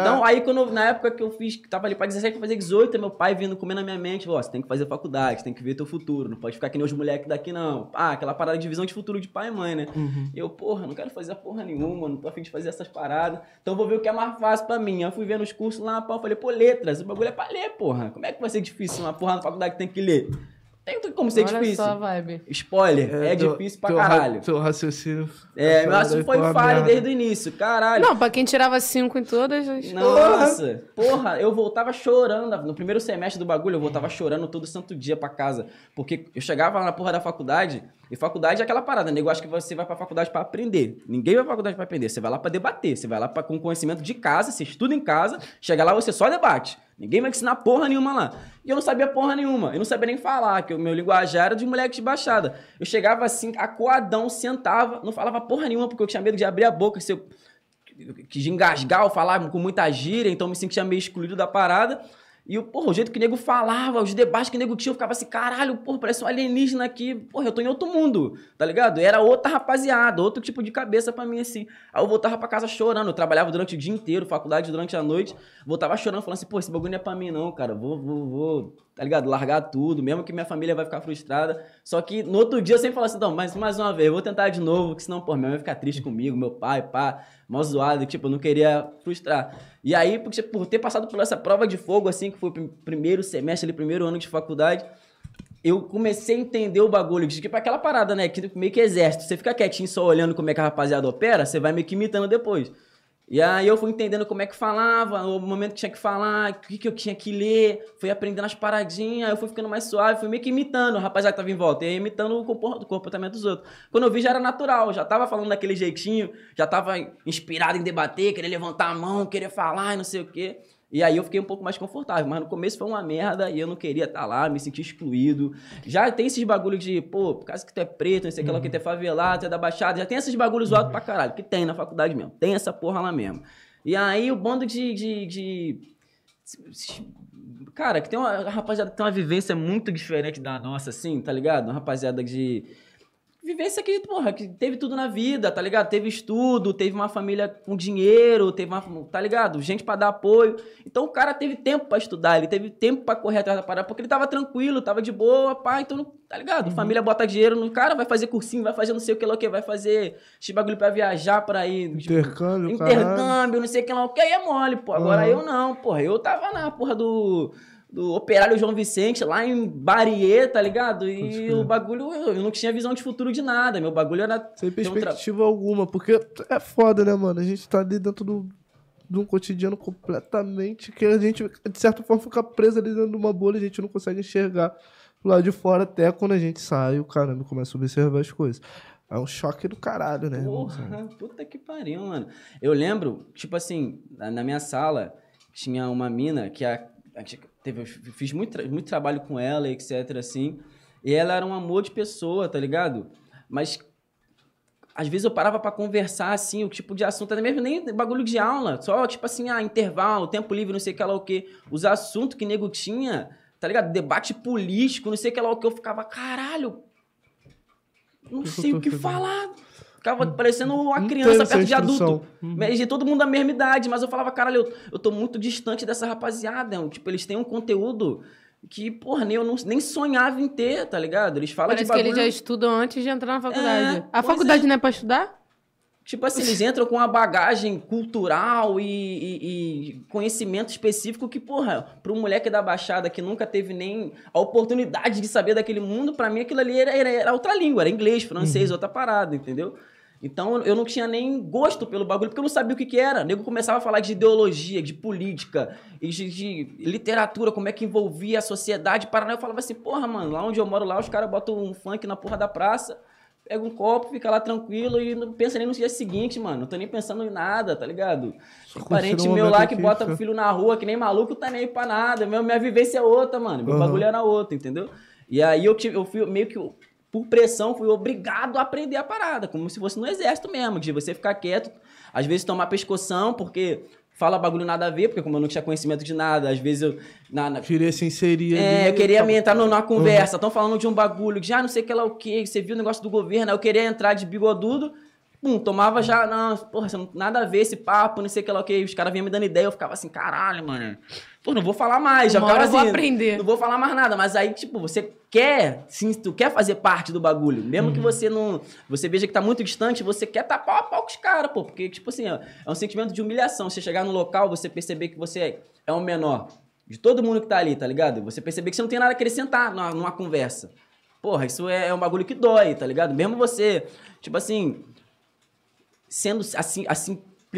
Então, aí quando na época que eu fiz, que tava ali pra 17 pra fazer 18, meu pai vindo comer na minha mente, ó, você tem que fazer faculdade, tem que ver teu futuro, não pode ficar que nem os moleques daqui não. Ah, aquela parada de visão de futuro de pai e mãe, né? Uhum. Eu, porra, não quero fazer porra nenhuma, não tô afim de fazer essas paradas. Então vou ver o que é mais fácil pra mim. Aí eu fui vendo os cursos lá, pau, falei, pô, letras, o bagulho é pra ler, porra. Como é que vai ser difícil uma porra na faculdade que tem que ler? Tem como ser Olha difícil. só a vibe. Spoiler, é, teu- difícil pra caralho. Teu raciocínio. É, essa mas daí foi uma falho desde o início, caralho. Não, pra quem tirava cinco em todas. as- Nossa, porra, eu voltava chorando. No primeiro semestre do bagulho, eu voltava chorando todo santo dia pra casa. Porque eu chegava lá na porra da faculdade, e faculdade é aquela parada, nego acha que você vai pra faculdade pra aprender. Ninguém vai pra faculdade pra aprender, você vai lá pra debater, você vai lá pra, com conhecimento de casa, você estuda em casa, chega lá você só debate. Ninguém vai ensinar porra nenhuma lá. E eu não sabia porra nenhuma, eu não sabia nem falar, que o meu linguajar era de moleque de baixada. Eu chegava assim, acuadão, sentava, não falava porra nenhuma, porque eu tinha medo de abrir a boca, se eu de engasgar ou falar com muita gíria, então me sentia meio excluído da parada. E, porra, o jeito que o nego falava, os debates que o nego tinha, eu ficava assim, caralho, porra, parece um alienígena aqui. Porra, eu tô em outro mundo, tá ligado? Era outra rapaziada, outro tipo de cabeça pra mim, assim. Aí eu voltava pra casa chorando. Eu trabalhava durante o dia inteiro, faculdade durante a noite. Voltava chorando, falando assim, pô, esse bagulho não é pra mim, não, cara. Vou, vou, vou, tá ligado? Largar tudo, mesmo que minha família vai ficar frustrada. Só que no outro dia eu sempre falava assim, não, mas mais uma vez, vou tentar de novo, que senão, pô, minha mãe vai ficar triste comigo, meu pai, pá, mal zoado, tipo, eu não queria frustrar. E aí, porque, por ter passado por essa prova de fogo, assim, que foi o prim- primeiro semestre, ali, primeiro ano de faculdade, eu comecei a entender o bagulho, de tipo aquela parada, né, que meio que exército, você fica quietinho só olhando como é que a rapaziada opera, você vai meio que imitando depois. E aí eu fui entendendo como é que falava, o momento que tinha que falar, o que, que eu tinha que ler, fui aprendendo as paradinhas, eu fui ficando mais suave, fui meio que imitando o rapaziada que tava em volta, e aí imitando o comportamento dos outros. Quando eu vi já era natural, já tava falando daquele jeitinho, já tava inspirado em debater, querer levantar a mão, querer falar e não sei o quê. E aí eu fiquei um pouco mais confortável, mas no começo foi uma merda e eu não queria estar lá, me senti excluído. Já tem esses bagulho de, pô, por causa que tu é preto, não sei o que lá, que tu é favelado, tu é da Baixada, já tem esses bagulhos zoados pra caralho, que tem na faculdade mesmo, tem essa porra lá mesmo. E aí o bando de... de, de- Cara, que tem uma a rapaziada que tem uma vivência muito diferente da nossa, assim, tá ligado? Uma rapaziada de vivência que, porra, que teve tudo na vida, tá ligado? Teve estudo, teve uma família com dinheiro, teve uma, tá ligado? Gente pra dar apoio. Então o cara teve tempo pra estudar, ele teve tempo pra correr atrás da parada, porque ele tava tranquilo, tava de boa, pá, então, não- tá ligado? Família bota dinheiro no cara, vai fazer cursinho, vai fazer não sei o que lá o que, vai fazer esse bagulho pra viajar pra ir. tipo, Intercâmbio, caralho. Intercâmbio, não sei o que lá, o que aí é mole, pô. Agora Aham. eu não, porra. Eu tava na porra do, do Operário João Vicente, lá em Bariê, tá ligado? E o bagulho, eu, eu não tinha visão de futuro de nada. Meu bagulho era. Sem perspectiva alguma, porque é foda, né, mano? A gente tá ali dentro do, de um cotidiano completamente que a gente, de certa forma, fica preso ali dentro de uma bolha e a gente não consegue enxergar lado de fora até quando a gente sai, o caramba começa a observar as coisas. É um choque do caralho, né? Porra, puta que pariu, mano. Eu lembro, tipo assim, na, minha sala tinha uma mina que a, teve, eu fiz muito, muito trabalho com ela, etc, assim. E ela era um amor de pessoa, tá ligado? Mas às vezes eu parava pra conversar, assim, o tipo de assunto, até mesmo nem bagulho de aula, só tipo assim, ah, intervalo, tempo livre, não sei o que lá o que. Os assuntos que nego tinha, tá ligado? Debate político, não sei o que lá o que. Eu ficava, caralho, não sei o que falar. Ficava parecendo uma criança perto de adulto. Uhum. Mas de todo mundo da mesma idade, mas eu falava, caralho, eu, eu tô muito distante dessa rapaziada. Tipo, eles têm um conteúdo que, porra, nem, eu não, nem sonhava em ter, tá ligado? Eles falam Parece de que bagulho... eles já estudam antes de entrar na faculdade. É, a faculdade é. não é pra estudar? Tipo assim, eles entram com uma bagagem cultural e, e- e conhecimento específico que, porra, pra um moleque da Baixada que nunca teve nem a oportunidade de saber daquele mundo, pra mim aquilo ali era, era- era outra língua, era inglês, francês, outra parada, entendeu? Então eu não tinha nem gosto pelo bagulho, porque eu não sabia o que, que era. O nego começava a falar de ideologia, de política, e de, de literatura, como é que envolvia a sociedade. Paraná, eu falava assim, porra, mano, lá onde eu moro, lá os caras botam um funk na porra da praça, pega um copo, fica lá tranquilo e não pensa nem no dia seguinte, mano. Não tô nem pensando em nada, tá ligado? Só parente meu lá que aqui, bota o filho na rua, que nem maluco, tá nem pra nada. Meu, minha vivência é outra, mano. Meu Aham. bagulho era outro, entendeu? E aí eu, tive, eu fui meio que, por pressão, fui obrigado a aprender a parada, como se fosse no exército mesmo, de você ficar quieto, às vezes tomar pescoção, porque fala bagulho nada a ver, porque como eu não tinha conhecimento de nada, às vezes eu. Na, na- Queria é, ali, eu queria entrar numa conversa. Estão falando de um bagulho que já não sei o que lá o que, você viu o negócio do governo, aí eu queria entrar de bigodudo. Pum, tomava já, não, porra, nada a ver esse papo, não sei o que lá o que. Os caras vinham me dando ideia, eu ficava assim, caralho, mano. Pô, não vou falar mais, já hora eu vou assim, aprender. Não vou falar mais nada, mas aí, tipo, você quer, sim, tu quer fazer parte do bagulho. Mesmo Uhum. que você não. Você veja que tá muito distante, você quer estar pau a pau com os caras, pô. Porque, tipo assim, ó, é um sentimento de humilhação. Você chegar no local, você perceber que você é o menor de todo mundo que tá ali, tá ligado? Você perceber que você não tem nada a acrescentar numa, numa conversa. Porra, isso é, é um bagulho que dói, tá ligado? Mesmo você, tipo assim, sendo assim, a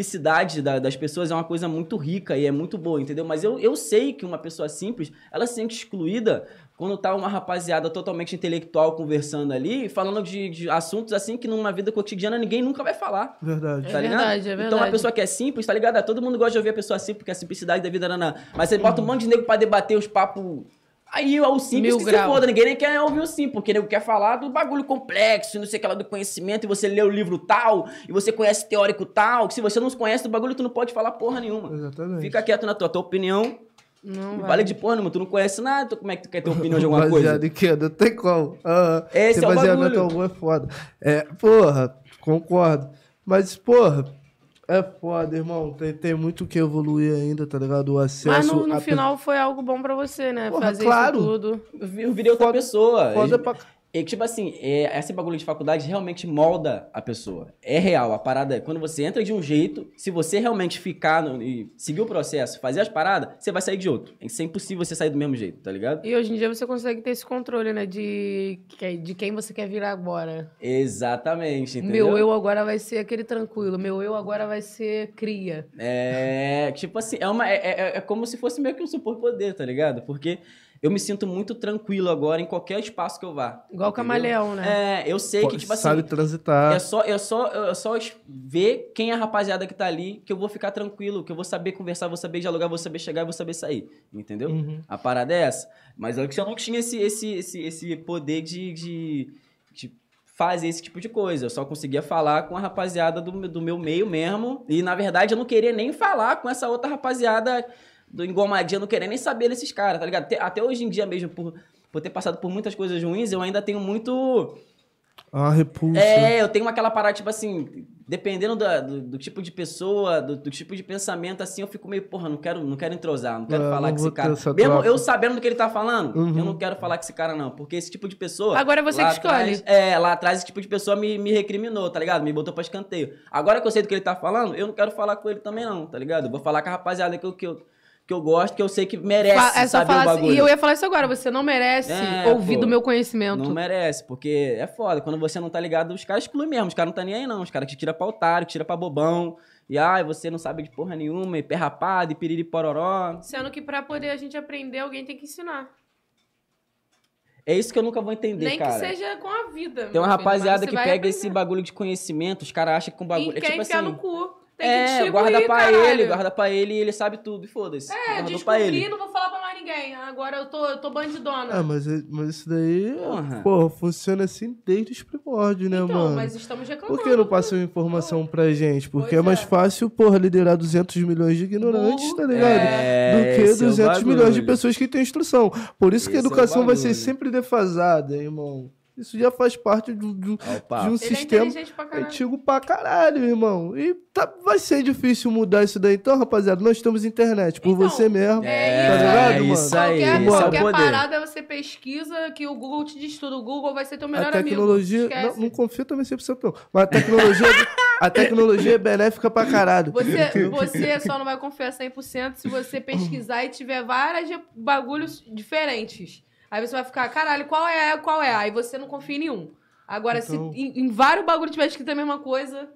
simplicidade da- das pessoas é uma coisa muito rica e é muito boa, entendeu? Mas eu, eu sei que uma pessoa simples, ela se sente excluída quando tá uma rapaziada totalmente intelectual conversando ali, falando de, de assuntos assim que numa vida cotidiana ninguém nunca vai falar. Verdade. É Tá ligado? verdade, é Então a verdade. pessoa que é simples, tá ligado? Ah, Todo mundo gosta de ouvir a pessoa simples, porque a simplicidade da vida era na. Mas você bota um monte de nego pra debater os papos. Aí o simples Mil que grau. se foda, ninguém nem quer ouvir o simples, porque nego quer falar do bagulho complexo, não sei o que lá do conhecimento, e você lê o livro tal, e você conhece teórico tal, que se você não conhece do bagulho, tu não pode falar porra nenhuma. Exatamente. Fica quieto na tua, tua opinião, Não vale de porra, nenhuma, tu não conhece nada, tu- como é que tu quer ter opinião de alguma coisa? Baseado em quê? Não tem como. Ah, Esse é o baseamento bagulho. algum é foda. É, porra, concordo. Mas, porra, é foda, irmão. Tem, tem muito que evoluir ainda, tá ligado? O acesso. Mas no, no a final foi algo bom pra você, né? Porra, Fazer claro. isso tudo. Eu vi- eu virei outra Foda- pessoa. Foda E- pra... E tipo assim, é, esse bagulho de faculdade realmente molda a pessoa. É real. A parada é quando você entra de um jeito, se você realmente ficar no- e seguir o processo, fazer as paradas, você vai sair de outro. É impossível você sair do mesmo jeito, tá ligado? E hoje em dia você consegue ter esse controle, né? De, de quem você quer virar agora. Exatamente, entendeu? Meu eu agora vai ser aquele tranquilo. Meu eu agora vai ser cria. É, tipo assim, é, uma, é, é, é como se fosse meio que um superpoder, tá ligado? Porque eu me sinto muito tranquilo agora em qualquer espaço que eu vá. Igual o camaleão, né? É, eu sei que, tipo assim, Sabe transitar. É só, é só, é só ver quem é a rapaziada que tá ali, que eu vou ficar tranquilo, que eu vou saber conversar, vou saber dialogar, vou saber chegar e vou saber sair. Entendeu? Uhum. A parada é essa. Mas antes eu não tinha esse, esse, esse, esse poder de, de, de fazer esse tipo de coisa. Eu só conseguia falar com a rapaziada do, meu- do meu meio mesmo. E, na verdade, eu não queria nem falar com essa outra rapaziada do engomadinha, não queria nem saber desses caras, tá ligado? Até, até hoje em dia mesmo, por, por ter passado por muitas coisas ruins, eu ainda tenho muito... Ah, repulsa. É, eu tenho aquela parada, tipo assim, dependendo da- do, do tipo de pessoa, do, do tipo de pensamento, assim, eu fico meio, porra, não quero, não quero entrosar, não quero É, falar não com esse cara. Mesmo troca. eu sabendo do que ele tá falando, Uhum. eu não quero falar com esse cara, não. Porque esse tipo de pessoa. Agora é você que escolhe. atrás- é, lá atrás esse tipo de pessoa me, me recriminou, tá ligado? Me botou pra escanteio. Agora que eu sei do que ele tá falando, eu não quero falar com ele também, não, tá ligado? Eu vou falar com a rapaziada que eu, que eu, que eu gosto, que eu sei que merece Fa- é só saber falar o assim- bagulho. E eu ia falar isso agora. Você não merece É, ouvir pô. do meu conhecimento. Não merece, porque é foda. Quando você não tá ligado, os caras excluem mesmo. Os caras não tá nem aí, não. Os caras que tira pra otário, que tira pra bobão. E ai, você não sabe de porra nenhuma, e pé rapado, e piriri pororó. Sendo que pra poder a gente aprender, alguém tem que ensinar. É isso que eu nunca vou entender, Nem cara. que seja com a vida. Tem uma filho, rapaziada que pega aprender. esse bagulho de conhecimento, os caras acham que um bagulho. E É quer tipo enfiar assim. no cu. Tem que É, distribuir, guarda pra caralho. ele, guarda pra ele e ele sabe tudo, e foda-se. É, descobri, ele. não vou falar pra mais ninguém. Agora eu tô, eu tô bandidona. Ah, mas, mas isso daí, Porra. porra, funciona assim desde os primórdios, né, então, mano? mas estamos reclamando. Por que não passam informação pra gente? Porque Pois é mais é. fácil, porra, liderar 200 milhões de ignorantes, Burro. tá ligado? É, Do que esse é o 200 milhões de pessoas que têm instrução. Por isso que a Esse é o educação vai ser sempre defasada, irmão. Isso já faz parte do, do- de um Ele é sistema inteligente pra caralho. antigo pra caralho, irmão. E tá- vai ser difícil mudar isso daí. Então, rapaziada, nós temos internet por Então, você mesmo. é tá isso ligado, é mano? isso aí, Qualquer, esse é qualquer poder. parada você pesquisa que o Google te diz tudo. O Google vai ser teu melhor a tecnologia. amigo. Não, não confio também 100% não. Mas a tecnologia, a tecnologia é benéfica pra caralho. Você, você só não vai confiar 100% se você pesquisar e tiver vários bagulhos diferentes. Aí você vai ficar, caralho, qual é, qual é? Aí você não confia em nenhum. Agora, Então- se em, em vários bagulhos tiver escrito a mesma coisa,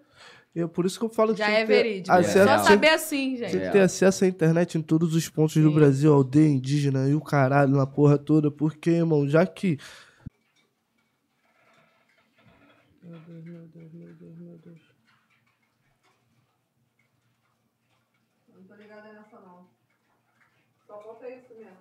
E é por isso que eu falo que já é verídico. acesso- Só saber assim, gente. que ter acesso à internet em todos os pontos do Sim. Brasil, aldeia indígena e o caralho na porra toda. Porque, irmão, já que. Meu Deus, meu Deus, meu Deus, meu Deus. Não tô ligada nessa, não. Só falta isso mesmo.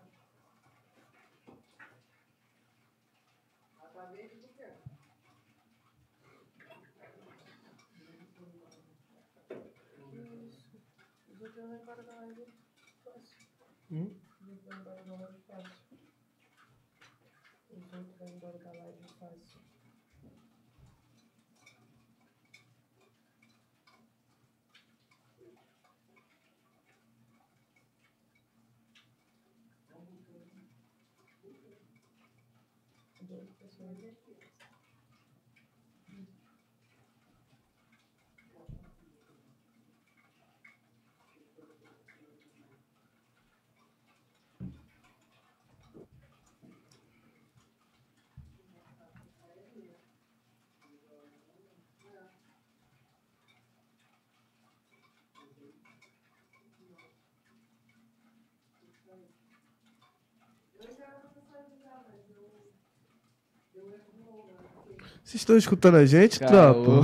Vocês estão escutando a gente, tropa?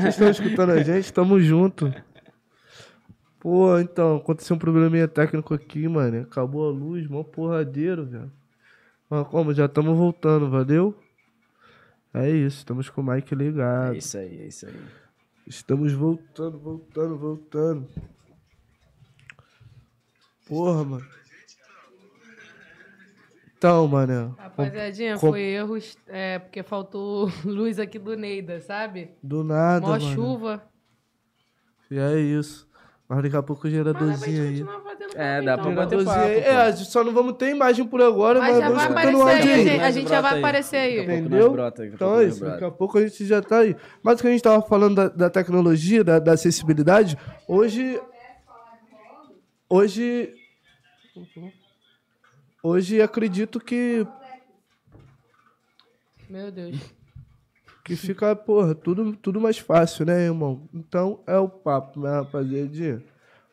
Vocês estão escutando a gente? Tamo junto. Pô, então, aconteceu um probleminha técnico aqui, mano. Acabou a luz, mó porradeiro, velho. Mas como? Já estamos voltando, valeu? É isso, estamos com o mic ligado. É isso aí, é isso aí. Estamos voltando, voltando, voltando. Porra, mano. Então, mano. Rapaziadinha, Com- foi erros, é, porque faltou luz aqui do Neida, sabe? Do nada, Mó mano. chuva. E é isso. Mas daqui a pouco o geradorzinho aí. É, papo, dá então. pra bater Geradorzinho papo, aí. pô. É, só não vamos ter imagem por agora, Mas mas, já vamos vai escutando aparecer o aí, áudio a aí. gente, a Mais gente já vai aparecer aí. Entendeu? brota, Então pouco é isso, brota. daqui a pouco a gente já tá aí. Mas o que a gente tava falando da, da tecnologia, da, da acessibilidade, hoje. Hoje. Hoje acredito que, Meu Deus. que fica, porra, tudo, tudo mais fácil, né, irmão? Então é o papo, né, rapaziadinha?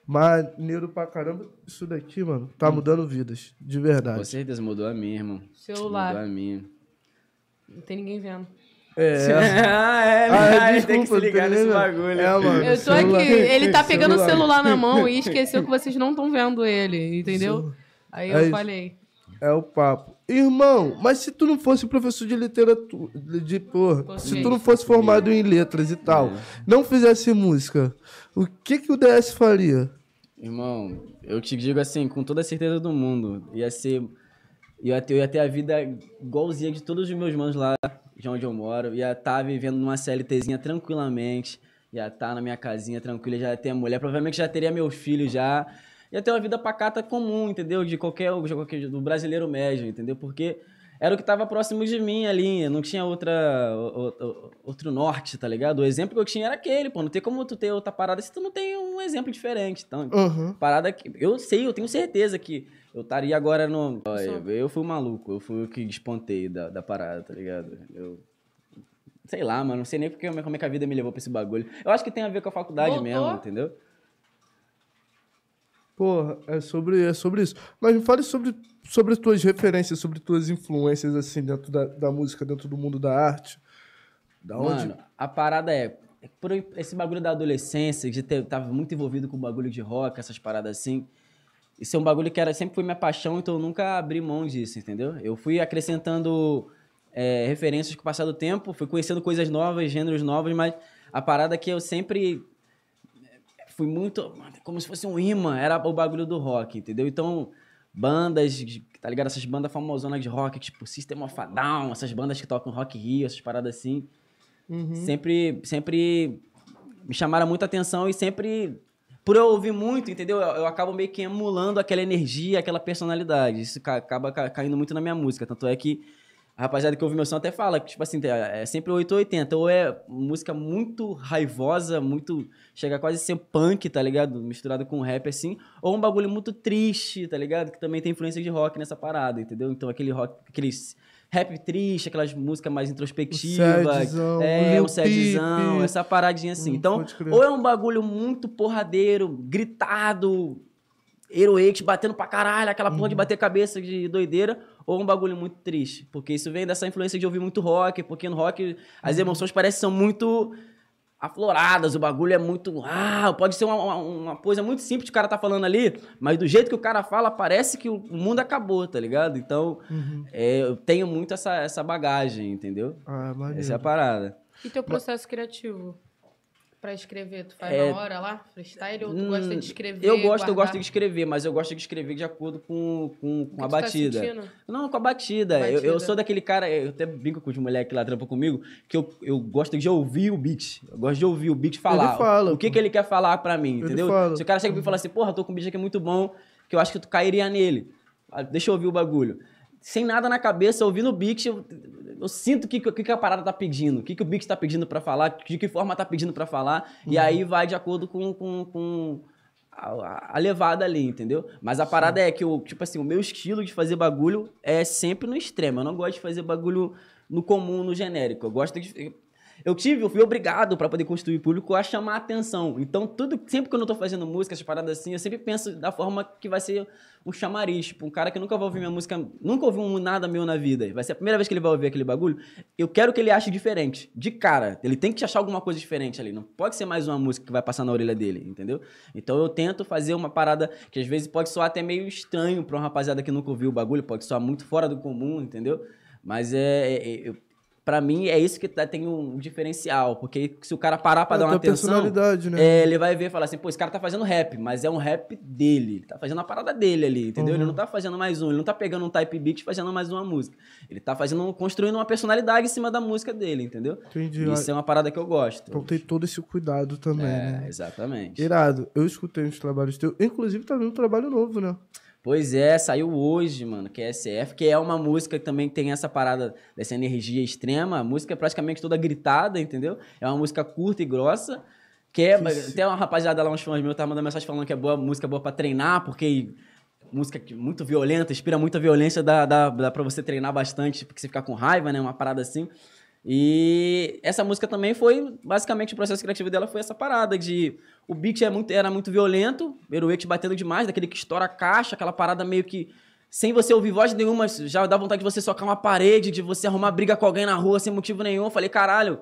Maneiro pra caramba. Isso daqui, mano, tá mudando vidas, de Com verdade. certeza mudou a minha, irmão. Celular. Mudou a minha. Não tem ninguém vendo. É. ah, é, Ah, verdade, tem que se desculpa, ligar nesse bagulho. É, mano. Eu tô celular- aqui, ele tá pegando o celular. na mão e esqueceu que vocês não estão vendo ele, entendeu? Aí eu É isso. falei. É o papo. Irmão, mas se tu não fosse professor de literatura, de porra, se tu não fosse formado em letras e tal, É. não fizesse música, o que que o DS faria? Irmão, eu te digo assim, com toda a certeza do mundo, ia ser. Ia ter, eu ia ter a vida igualzinha de todos os meus manos lá de onde eu moro. Ia estar vivendo numa CLTzinha tranquilamente. Ia estar na minha casinha tranquila, já ia ter a mulher. Provavelmente já teria meus filhos já. Ia ter uma vida pacata comum, entendeu? De qualquer, de qualquer do brasileiro médio, entendeu? Porque era o que estava próximo de mim ali. Não tinha outra, o- o- outro norte, tá ligado? O exemplo que eu tinha era aquele, pô. Não tem como tu ter outra parada se tu não tem um exemplo diferente. Então, Aham. parada que. Eu sei, eu tenho certeza que eu estaria agora no. Olha, eu fui o maluco, eu fui o que despontei da, da parada, tá ligado? Eu. Sei lá, mano, não sei nem porque, como é que a vida me levou pra esse bagulho. Eu acho que tem a ver com a faculdade Voltou? mesmo, entendeu? Porra, é sobre, é sobre isso. Mas me fale sobre, sobre as tuas referências, sobre tuas influências, assim, dentro da, da música, dentro do mundo da arte. Da onde? Mano, a parada é. Por esse bagulho da adolescência, de ter, tava muito envolvido com o bagulho de rock, essas paradas assim. Isso é um bagulho que era, sempre foi minha paixão, então eu nunca abri mão disso, entendeu? Eu fui acrescentando é, referências com o passar do tempo, fui conhecendo coisas novas, gêneros novos, mas a parada que eu sempre fui muito. como se fosse um imã, era o bagulho do rock, entendeu? Então, bandas, tá ligado? Essas bandas famosonas de rock, tipo System of a Down, essas bandas que tocam Rock Rio, essas paradas assim sempre, sempre me chamaram muita atenção e sempre, por eu ouvir muito, entendeu? Eu, eu acabo meio que emulando aquela energia, aquela personalidade. Isso ca- acaba ca- caindo muito na minha música. Tanto é que a rapaziada que ouve meu som até fala que, tipo assim, é é sempre 880. Ou é música muito raivosa, muito. chega quase a ser punk, tá ligado? Misturado com rap assim. Ou um bagulho muito triste, tá ligado? Que também tem influência de rock nessa parada, entendeu? Então aquele rock, aqueles rap triste, aquelas músicas mais introspectivas. sadzão, é, um sadzão, Peep. essa paradinha assim. Hum, Então, ou é um bagulho muito porradeiro, gritado, heroics, batendo pra caralho, aquela porra de bater cabeça de doideira, ou um bagulho muito triste. Porque isso vem dessa influência de ouvir muito rock, porque no rock as emoções parecem que são muito afloradas, o bagulho é muito. Ah, pode ser uma, uma, uma coisa muito simples que o cara tá falando ali, mas do jeito que o cara fala, parece que o mundo acabou, tá ligado? Então, é, eu tenho muito essa, essa bagagem, entendeu? Ah, maneiro. Essa é a parada. E teu processo criativo? Pra escrever, tu faz É- na hora lá? Freestyle? Ou tu gosta de escrever? Eu gosto, eu guardar? gosto de escrever, mas eu gosto de escrever de acordo com, com, O com que a tá batida. sentindo? não, com a batida. Eu, eu Batida. sou daquele cara, eu até brinco com os moleques que lá trampam comigo, que eu, eu gosto de ouvir o beat. Eu gosto de ouvir o beat falar. fala, o que, pô. que ele quer falar pra mim, Ele entendeu? fala. Se o cara chega e fala assim, porra, tô com um beat aqui muito bom, que eu acho que tu cairia nele. Ah, Deixa eu ouvir o bagulho. Sem nada na cabeça, ouvindo o beat, eu, eu sinto o que, que, que a parada tá pedindo, o que, que o beat tá pedindo pra falar, de que forma tá pedindo pra falar, e Uhum. aí vai de acordo com, com, com a, a levada ali, entendeu? Mas a parada é que, o, tipo assim, o meu estilo de fazer bagulho é sempre no extremo. Eu não gosto de fazer bagulho no comum, no genérico. Eu gosto de. Eu tive, eu fui obrigado pra poder construir público a chamar a atenção. Então, tudo, sempre que eu não tô fazendo música, essas paradas assim, eu sempre penso da forma que vai ser um chamariz. Tipo, um cara que nunca vai ouvir minha música, nunca ouviu um nada meu na vida. Vai ser a primeira vez que ele vai ouvir aquele bagulho. Eu quero que ele ache diferente. De cara. Ele tem que achar alguma coisa diferente ali. Não pode ser mais uma música que vai passar na orelha dele, entendeu? Então eu tento fazer uma parada que às vezes pode soar até meio estranho pra uma rapaziada que nunca ouviu o bagulho, pode soar muito fora do comum, entendeu? Mas é. é- é- eu, Pra mim, é isso que tá, tem um diferencial. Porque se o cara parar pra É, dar uma atenção, personalidade, né? é, ele vai ver e falar assim, pô, esse cara tá fazendo rap, mas é um rap dele. Ele tá fazendo a parada dele ali, entendeu? Ele Uhum. não tá fazendo mais um, ele não tá pegando um type beat e fazendo mais uma música. Ele tá fazendo, construindo uma personalidade em cima da música dele, entendeu? Entendi. Isso é uma parada que eu gosto. Então tem todo esse cuidado também, É, né? exatamente. Irado. Eu escutei uns trabalhos teus. Inclusive, tá vindo um trabalho novo, né? Pois é, saiu hoje, mano, que é SF, que é uma música que também tem essa parada dessa energia extrema. A música é praticamente toda gritada, entendeu? É uma música curta e grossa. Que é, tem uma rapaziada lá, uns fãs meus, tá mandando mensagem falando que é boa, música boa pra treinar, porque música muito violenta, inspira muita violência, dá, dá, dá pra você treinar bastante, porque você ficar com raiva, né? Uma parada assim. E essa música também foi, basicamente, o processo criativo dela foi essa parada de... O beat é muito, era muito violento, Eruete batendo demais, daquele que estoura a caixa, aquela parada meio que... Sem você ouvir voz nenhuma, já dá vontade de você socar uma parede, de você arrumar briga com alguém na rua sem motivo nenhum. Eu falei, caralho,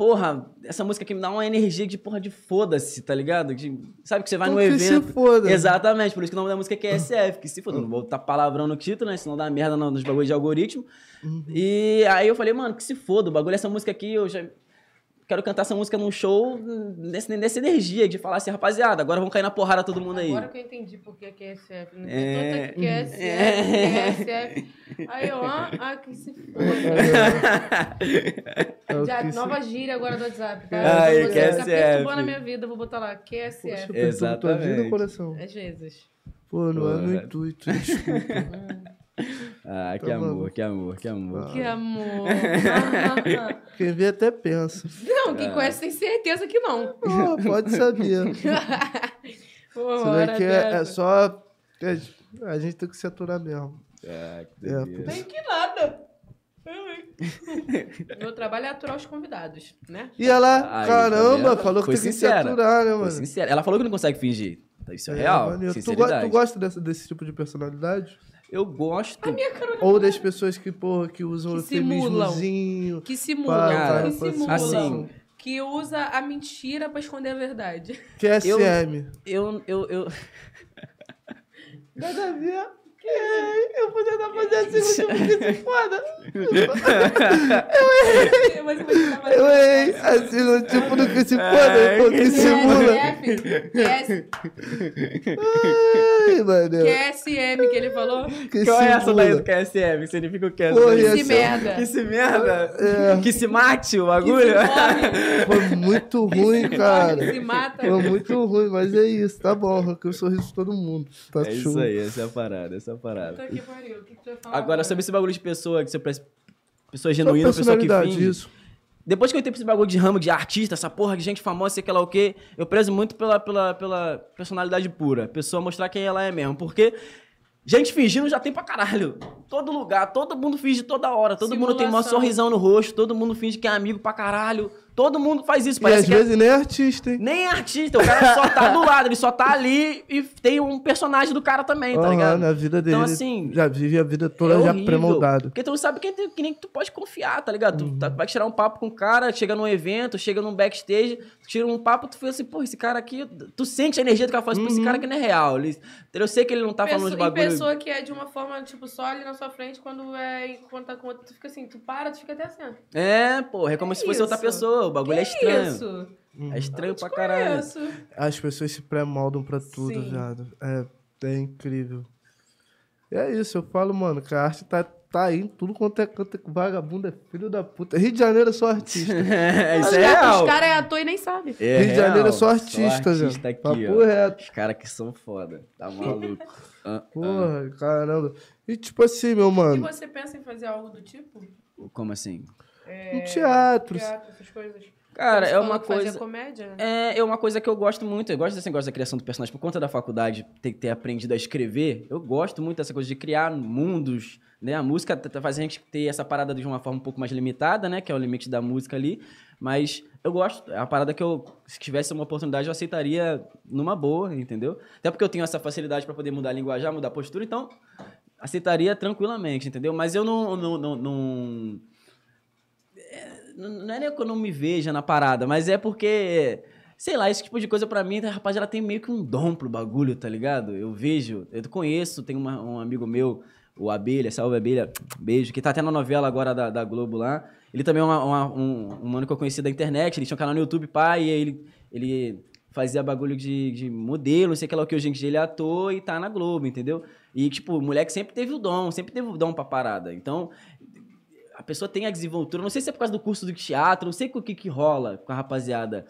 porra, essa música aqui me dá uma energia de porra de foda-se, tá ligado? De- sabe que você vai Então no que evento... se foda. Exatamente, por isso que o nome da música é QSF, que se foda, não vou botar palavrão no título, né? Senão dá merda no- nos bagulhos de algoritmo. Uhum. E aí eu falei, mano, que se foda, o bagulho, essa música aqui, eu já quero cantar essa música num show nesse, nessa energia de falar assim, rapaziada, agora vamos cair na porrada todo mundo aí. Agora que eu entendi por que é SF. Não É. tem tanta que é SF, É. que é SF. Aí eu, ah, ah, que se foda. É Já, nova gíria agora do WhatsApp, tá? Ai, Você que é tá SF. perturbando a minha vida, vou botar lá, Poxa, QSF. eu perturbo tua Exatamente. vida, coração. Às vezes. Pô, não é no Pô, intuito, desculpa. Ah, que Tá amor, maluco. que amor, que amor. Que amor. Quem vê até pensa. não, quem conhece tem certeza que não. Oh, pode saber. Pô, Isso daqui é, é só. é, a gente tem que se aturar mesmo. Ah, que É. Tem que nada. Meu trabalho é aturar os convidados, né? E ela, Aí, caramba, tá vendo? falou que Foi tem que se sincera. aturar, né, mano? sincero. Ela falou que não consegue fingir. Isso é, É, real. Tu, tu gosta dessa- desse tipo de personalidade? Eu gosto. Ou das pessoas que, porra, que usam Que o simulam. Que simula, Cara, que simula. assim- Que usa a mentira pra esconder a verdade. Que é SM. Eu, eu, eu... Nada a ver. Que é? Eu podia estar fazendo assim, tipo, que se foda. Mas vai falar Eu errei. Assim, no tipo do que se foda, É, pô, que que simula. Ai, mano. QSM que ele falou. Que Qual é essa daí do QSM? Significa o que? Porra, Que ser- merda. Que se merda? É. Que se mate o Que bagulho? se. Foi muito ruim, Que cara. se mata. Foi muito ruim, mas é isso, tá bom. Arranquei o sorriso de todo mundo. Tá É isso aí, essa é a parada, essa é a parada. Puta que pariu. O que que tu vai falar Agora, sobre esse bagulho de pessoa, que você parece pessoa genuína, pessoa que finge. isso. Depois que eu entrei pra esse bagulho de ramo de artista, essa porra de gente famosa, sei que lá o quê, eu prezo muito pela, pela, pela personalidade pura. Pessoa mostrar quem ela é mesmo. Porque gente fingindo já tem pra caralho. Todo lugar, todo mundo finge toda hora. Todo mundo tem um Simulação. sorrisão no rosto, todo mundo finge que é amigo pra caralho. Todo mundo faz isso. E Parece às que é- vezes nem é artista, hein? nem é artista, o cara só tá do lado, ele só tá ali e tem um personagem do cara também, tá Aham, ligado? na vida dele. Então, assim, já vive a vida toda É já pré-moldado. Porque tu não sabe quem, tem- que nem que tu pode confiar, tá ligado? Uhum. Tu tá- vai tirar um papo com o cara, chega num evento, chega num backstage, tu tira um papo, tu fica assim, pô, esse cara aqui, tu sente a energia do cara, fala assim, pô, esse Uhum. cara aqui não é real. Ele- eu sei que ele não tá falando de Pessoa, e bagulho. pessoa que é de uma forma, tipo, só ali na sua frente, quando é quando tá com outra, tu fica assim, tu para, tu fica até assim. ó. É, porra, é como Que se fosse outra isso? O bagulho é Que estranho. Isso. É estranho pra caralho. As pessoas se pré-moldam pra tudo, Sim. viado. É, é incrível. E é isso, eu falo, mano, que a arte tá, tá aí tudo quanto é canto. Vagabundo é filho da puta. Rio de Janeiro é só artista. É, isso Os é caras- real. Os caras é ator e nem sabe. É Rio de Janeiro é só artista, velho. artista aqui, Papo ó. reto. Os caras que são foda, tá maluco. Ah, ah. Porra, caramba. E tipo assim, meu E mano, você pensa em fazer algo do tipo? Como assim? No teatro. Teatro, essas coisas. Cara, é uma coisa... comédia? né? É, é uma coisa que eu gosto muito. Eu gosto desse negócio da criação do personagem. Por conta da faculdade, ter, ter aprendido a escrever, eu gosto muito dessa coisa de criar mundos, né? A música faz a gente ter essa parada de uma forma um pouco mais limitada, né? Que é o limite da música ali. Mas eu gosto. É uma parada que eu, se tivesse uma oportunidade, eu aceitaria numa boa, entendeu? Até porque eu tenho essa facilidade para poder mudar a linguajar, mudar a postura, então aceitaria tranquilamente, entendeu? Mas eu não- não- não, não não é nem que eu não me veja na parada, mas é porque, sei lá, esse tipo de coisa pra mim, rapaz, ela tem meio que um dom pro bagulho, tá ligado? Eu vejo, eu conheço, tem uma- um amigo meu, o Abelha, salve Abelha, beijo, que tá até na novela agora da, da Globo lá. Ele também é uma, uma- um, um mano que eu conheci da internet, ele tinha um canal no YouTube, pai, e aí ele, ele fazia bagulho de, de modelo, não sei o que lá, que hoje em dia ele é ator e tá na Globo, entendeu? E, tipo, o moleque sempre teve o dom, sempre teve o dom pra parada. Então, a pessoa tem a desenvoltura, não sei se é por causa do curso do teatro, não sei o que que rola com a rapaziada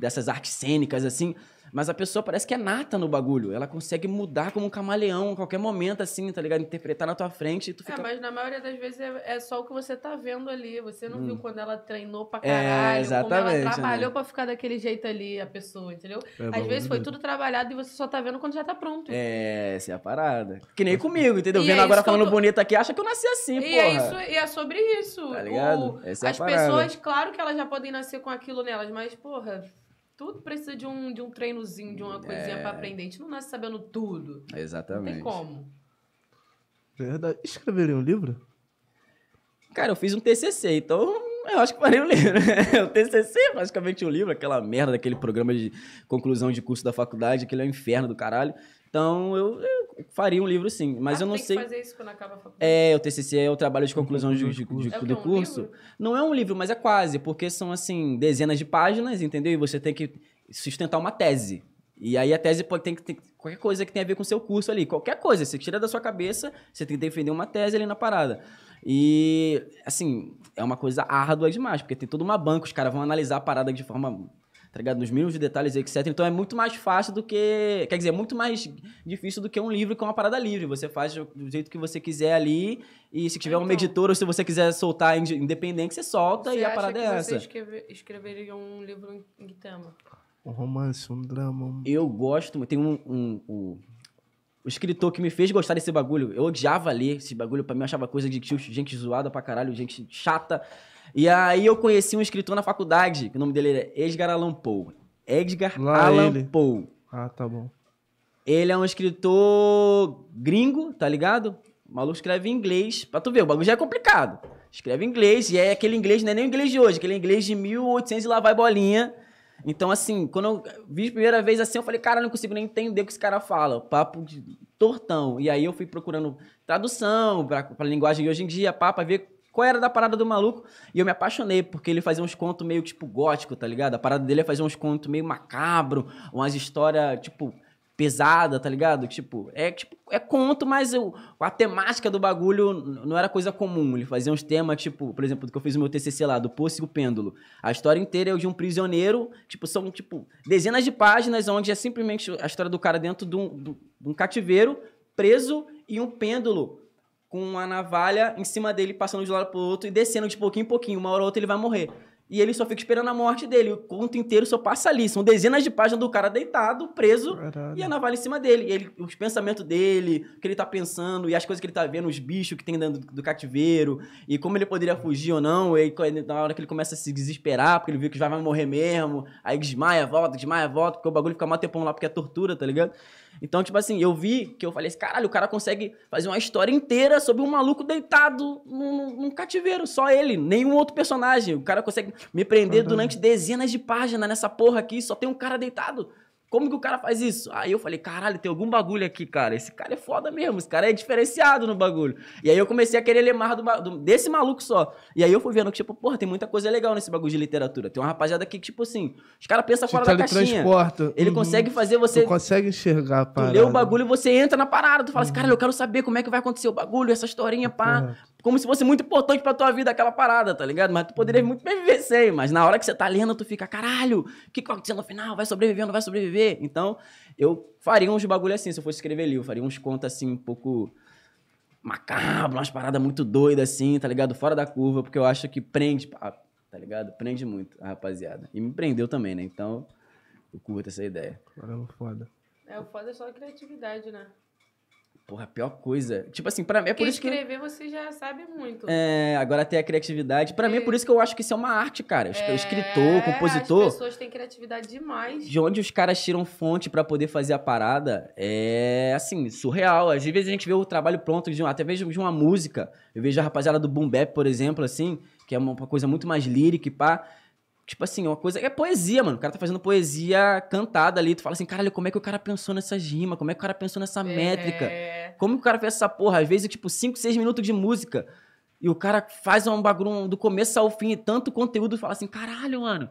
dessas artes cênicas, assim, mas a pessoa parece que é nata no bagulho. Ela consegue mudar como um camaleão a qualquer momento, assim, tá ligado? Interpretar na tua frente e tu É, fica... mas na maioria das vezes é, é só o que você tá vendo ali. Você não Hum. viu quando ela treinou pra É, caralho, como exatamente, ela trabalhou né? pra ficar daquele jeito ali, a pessoa, entendeu? É, Às vezes foi tudo trabalhado e você só tá vendo quando já tá pronto. É, essa é a parada. Que nem comigo, entendeu? E Vendo é agora falando tô- bonito aqui, acha que eu nasci assim, E porra. é, isso, e é sobre isso. Tá ligado? O- Essa é a as parada. pessoas, claro que elas já podem nascer com aquilo nelas, mas, porra, tudo precisa de um, de um treinozinho, de uma coisinha É. pra aprender. A gente não nasce sabendo tudo. Não Exatamente. tem como. Verdade. Escreveria um livro? Cara, eu fiz um TCC, então eu acho que farei um livro. o TCC é basicamente um livro, aquela merda daquele programa de conclusão de curso da faculdade, aquele é o inferno do caralho. Então eu, eu faria um livro sim, mas Ah, eu não tem sei... que fazer isso quando acaba a faculdade. É, o TCC é o trabalho de conclusão de, de- de- É do Um curso. livro? Não é um livro, mas é quase, porque são, assim, dezenas de páginas, entendeu? E você tem que sustentar uma tese. E aí a tese pode ter que ter qualquer coisa que tenha a ver com o seu curso ali. Qualquer coisa, você tira da sua cabeça, você tem que defender uma tese ali na parada. E, assim, é uma coisa árdua demais, porque tem toda uma banca, os caras vão analisar a parada de forma, tá ligado? Nos mínimos de detalhes, etc. Então é muito mais fácil do que. Quer dizer, é muito mais difícil do que um livro que é uma parada livre. Você faz do jeito que você quiser ali, e se tiver um Então. editor ou se você quiser soltar inde- independente, você solta Você e a acha parada que é você essa. escreve- escreveria um livro em, que tema? Um romance, um drama. Um... Eu gosto, tem um, um, um- o escritor que me fez gostar desse bagulho. Eu odiava ler esse bagulho, pra mim eu achava coisa de tio, gente zoada pra caralho, gente chata. E aí eu conheci um escritor na faculdade, que o nome dele era Edgar Allan Poe. Edgar Lá Allan ele. Poe. Ah, tá bom. Ele é um escritor gringo, tá ligado? O maluco escreve em inglês. Pra tu ver, o bagulho já é complicado. Escreve em inglês, e é aquele inglês, não é nem o inglês de hoje, aquele inglês de 1800 e lá vai bolinha. Então, assim, quando eu vi a primeira vez assim, eu falei, cara, eu não consigo nem entender o que esse cara fala. Papo de tortão. E aí eu fui procurando tradução pra, pra linguagem de hoje em dia, pá, pra ver qual era da parada do maluco. E eu me apaixonei, porque ele fazia uns contos meio, tipo, gótico, tá ligado? A parada dele é fazer uns contos meio macabro, umas histórias, tipo, pesada, tá ligado? Tipo, é tipo, é conto, mas eu, a temática do bagulho não era coisa comum. Ele fazia uns temas, tipo, por exemplo, do que eu fiz no meu TCC lá, do Poço e o Pêndulo. A história inteira é de um prisioneiro, tipo, são, tipo, dezenas de páginas onde é simplesmente a história do cara dentro de um, de um cativeiro, preso e um pêndulo com uma navalha em cima dele, passando de um lado pro outro e descendo de pouquinho em pouquinho. Uma hora ou outra ele vai morrer. E ele só fica esperando a morte dele. O conto inteiro só passa ali. São dezenas de páginas do cara deitado, preso, Caralho. e a navalha em cima dele. E ele, os pensamentos dele, o que ele tá pensando, e as coisas que ele tá vendo, os bichos que tem dentro do, do cativeiro, e como ele poderia fugir ou não. E aí, na hora que ele começa a se desesperar, porque ele viu que já vai morrer mesmo, aí desmaia, volta, desmaia, volta, porque o bagulho fica mó tempão lá porque é tortura, tá ligado? Então, tipo assim, eu vi que eu falei assim, caralho, o cara consegue fazer uma história inteira sobre um maluco deitado num, num cativeiro, só ele, nenhum outro personagem. O cara consegue me prender Caralho. durante dezenas de páginas nessa porra aqui, só tem um cara deitado. Como que o cara faz isso? Aí eu falei, caralho, tem algum bagulho aqui, cara. Esse cara é foda mesmo, esse cara é diferenciado no bagulho. E aí eu comecei a querer ler mais do, do- desse maluco só. E aí eu fui vendo que, tipo, porra, tem muita coisa legal nesse bagulho de literatura. Tem uma rapaziada aqui que, tipo assim, os caras pensam fora da caixinha. Ele Uhum. consegue fazer você. Tu consegue enxergar a Tu parada. lê o bagulho e você entra na parada. Tu fala assim, cara, eu quero saber como é que vai acontecer o bagulho, essa historinha, pá. Como se fosse muito importante pra tua vida aquela parada, tá ligado? Mas tu poderia muito bem viver sem. Mas na hora que você tá lendo, tu fica, caralho, o que que vai acontecer no final? Vai sobreviver ou não vai sobreviver? Então, eu faria uns bagulho assim, se eu fosse escrever livro. Faria uns contos assim, um pouco macabro, umas paradas muito doidas assim, tá ligado? Fora da curva, porque eu acho que prende, pá, tá ligado? Prende muito a rapaziada. E me prendeu também, né? Então, eu curto essa ideia. Caramba, foda. É, o foda é só a criatividade, né? Porra, a pior coisa. Tipo assim, pra mim é por Porque isso que. escrever você já sabe muito. É, agora tem a criatividade. Pra mim é por isso que eu acho que isso é uma arte, cara. É, Escritor, compositor. As pessoas têm criatividade demais. De onde os caras tiram fonte pra poder fazer a parada é, assim, surreal. Às vezes a gente vê o trabalho pronto, de um, até mesmo de uma música. Eu vejo a rapaziada do Boom Bap, por exemplo, assim, que é uma coisa muito mais lírica e pá. Tipo assim, uma coisa. É poesia, mano. O cara tá fazendo poesia cantada ali. Tu fala assim, caralho, como é que o cara pensou nessas rimas? Como é que o cara pensou nessa métrica? É. Como que o cara fez essa porra? Às vezes, tipo, 5, 6 minutos de música. E o cara faz um bagulho do começo ao fim, e tanto conteúdo, fala assim, caralho, mano.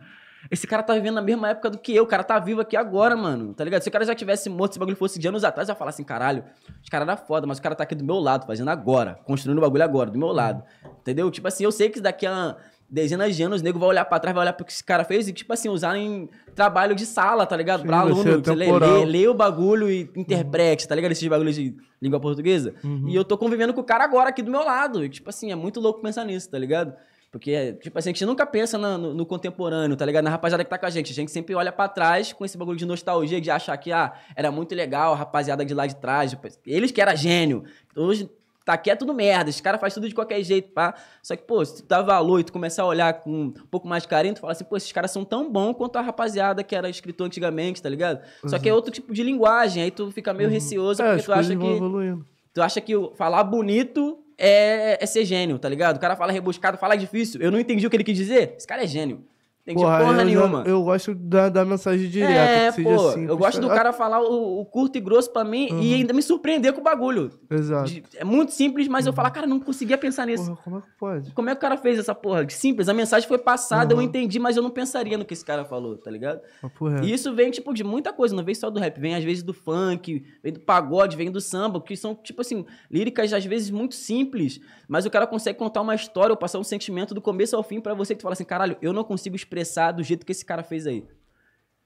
Esse cara tá vivendo na mesma época do que eu, o cara tá vivo aqui agora, mano. Tá ligado? Se o cara já tivesse morto, esse bagulho fosse de anos atrás, eu ia falar assim, caralho, os caras era foda, mas o cara tá aqui do meu lado, fazendo agora, construindo o bagulho agora, do meu lado. Entendeu? Tipo assim, eu sei que daqui a dezenas de anos, o nego vai olhar pra trás, vai olhar pro que esse cara fez e, tipo assim, usar em trabalho de sala, tá ligado? Sim, pra aluno, você lê, lê, lê o bagulho e interprete, tá ligado? Esses bagulhos de língua portuguesa. Uhum. E eu tô convivendo com o cara agora aqui do meu lado. E, tipo assim, é muito louco pensar nisso, tá ligado? Porque, tipo assim, a gente nunca pensa na- no, no contemporâneo, tá ligado? Na rapaziada que tá com a gente. A gente sempre olha pra trás com esse bagulho de nostalgia, de achar que, ah, era muito legal a rapaziada de lá de trás. Eles que era gênio. Hoje tá aqui é tudo merda. Os caras fazem tudo de qualquer jeito, pá. Só que, pô, se tu dá valor e tu começar a olhar com um pouco mais de carinho, tu fala assim, pô, esses caras são tão bons quanto a rapaziada que era escritor antigamente, tá ligado? Só que é outro tipo de linguagem. Aí tu fica meio receoso É, porque tu acha que. evoluindo. Tu acha que falar bonito é, é ser gênio, tá ligado? O cara fala rebuscado, fala difícil. Eu não entendi o que ele quis dizer. Esse cara é gênio. Entendi porra, eu, já- nenhuma. eu gosto da, da mensagem direta. é, que seja pô, simples, eu gosto do cara falar o, o curto e grosso pra mim Uhum. e ainda me surpreender com o bagulho. Exato. De- é muito simples, mas eu falo, cara, não conseguia pensar nisso. Porra, como é que pode? Como é que o cara fez essa porra? Simples, a mensagem foi passada, eu Uhum. entendi, mas eu não pensaria no que esse cara falou, tá ligado? Reto. E isso vem, tipo, de muita coisa, não vem só do rap, vem às vezes do funk, vem do pagode, vem do samba, que são, tipo assim, líricas às vezes muito simples, mas o cara consegue contar uma história ou passar um sentimento do começo ao fim pra você que tu fala assim, caralho, eu não consigo expressar do jeito que esse cara fez aí.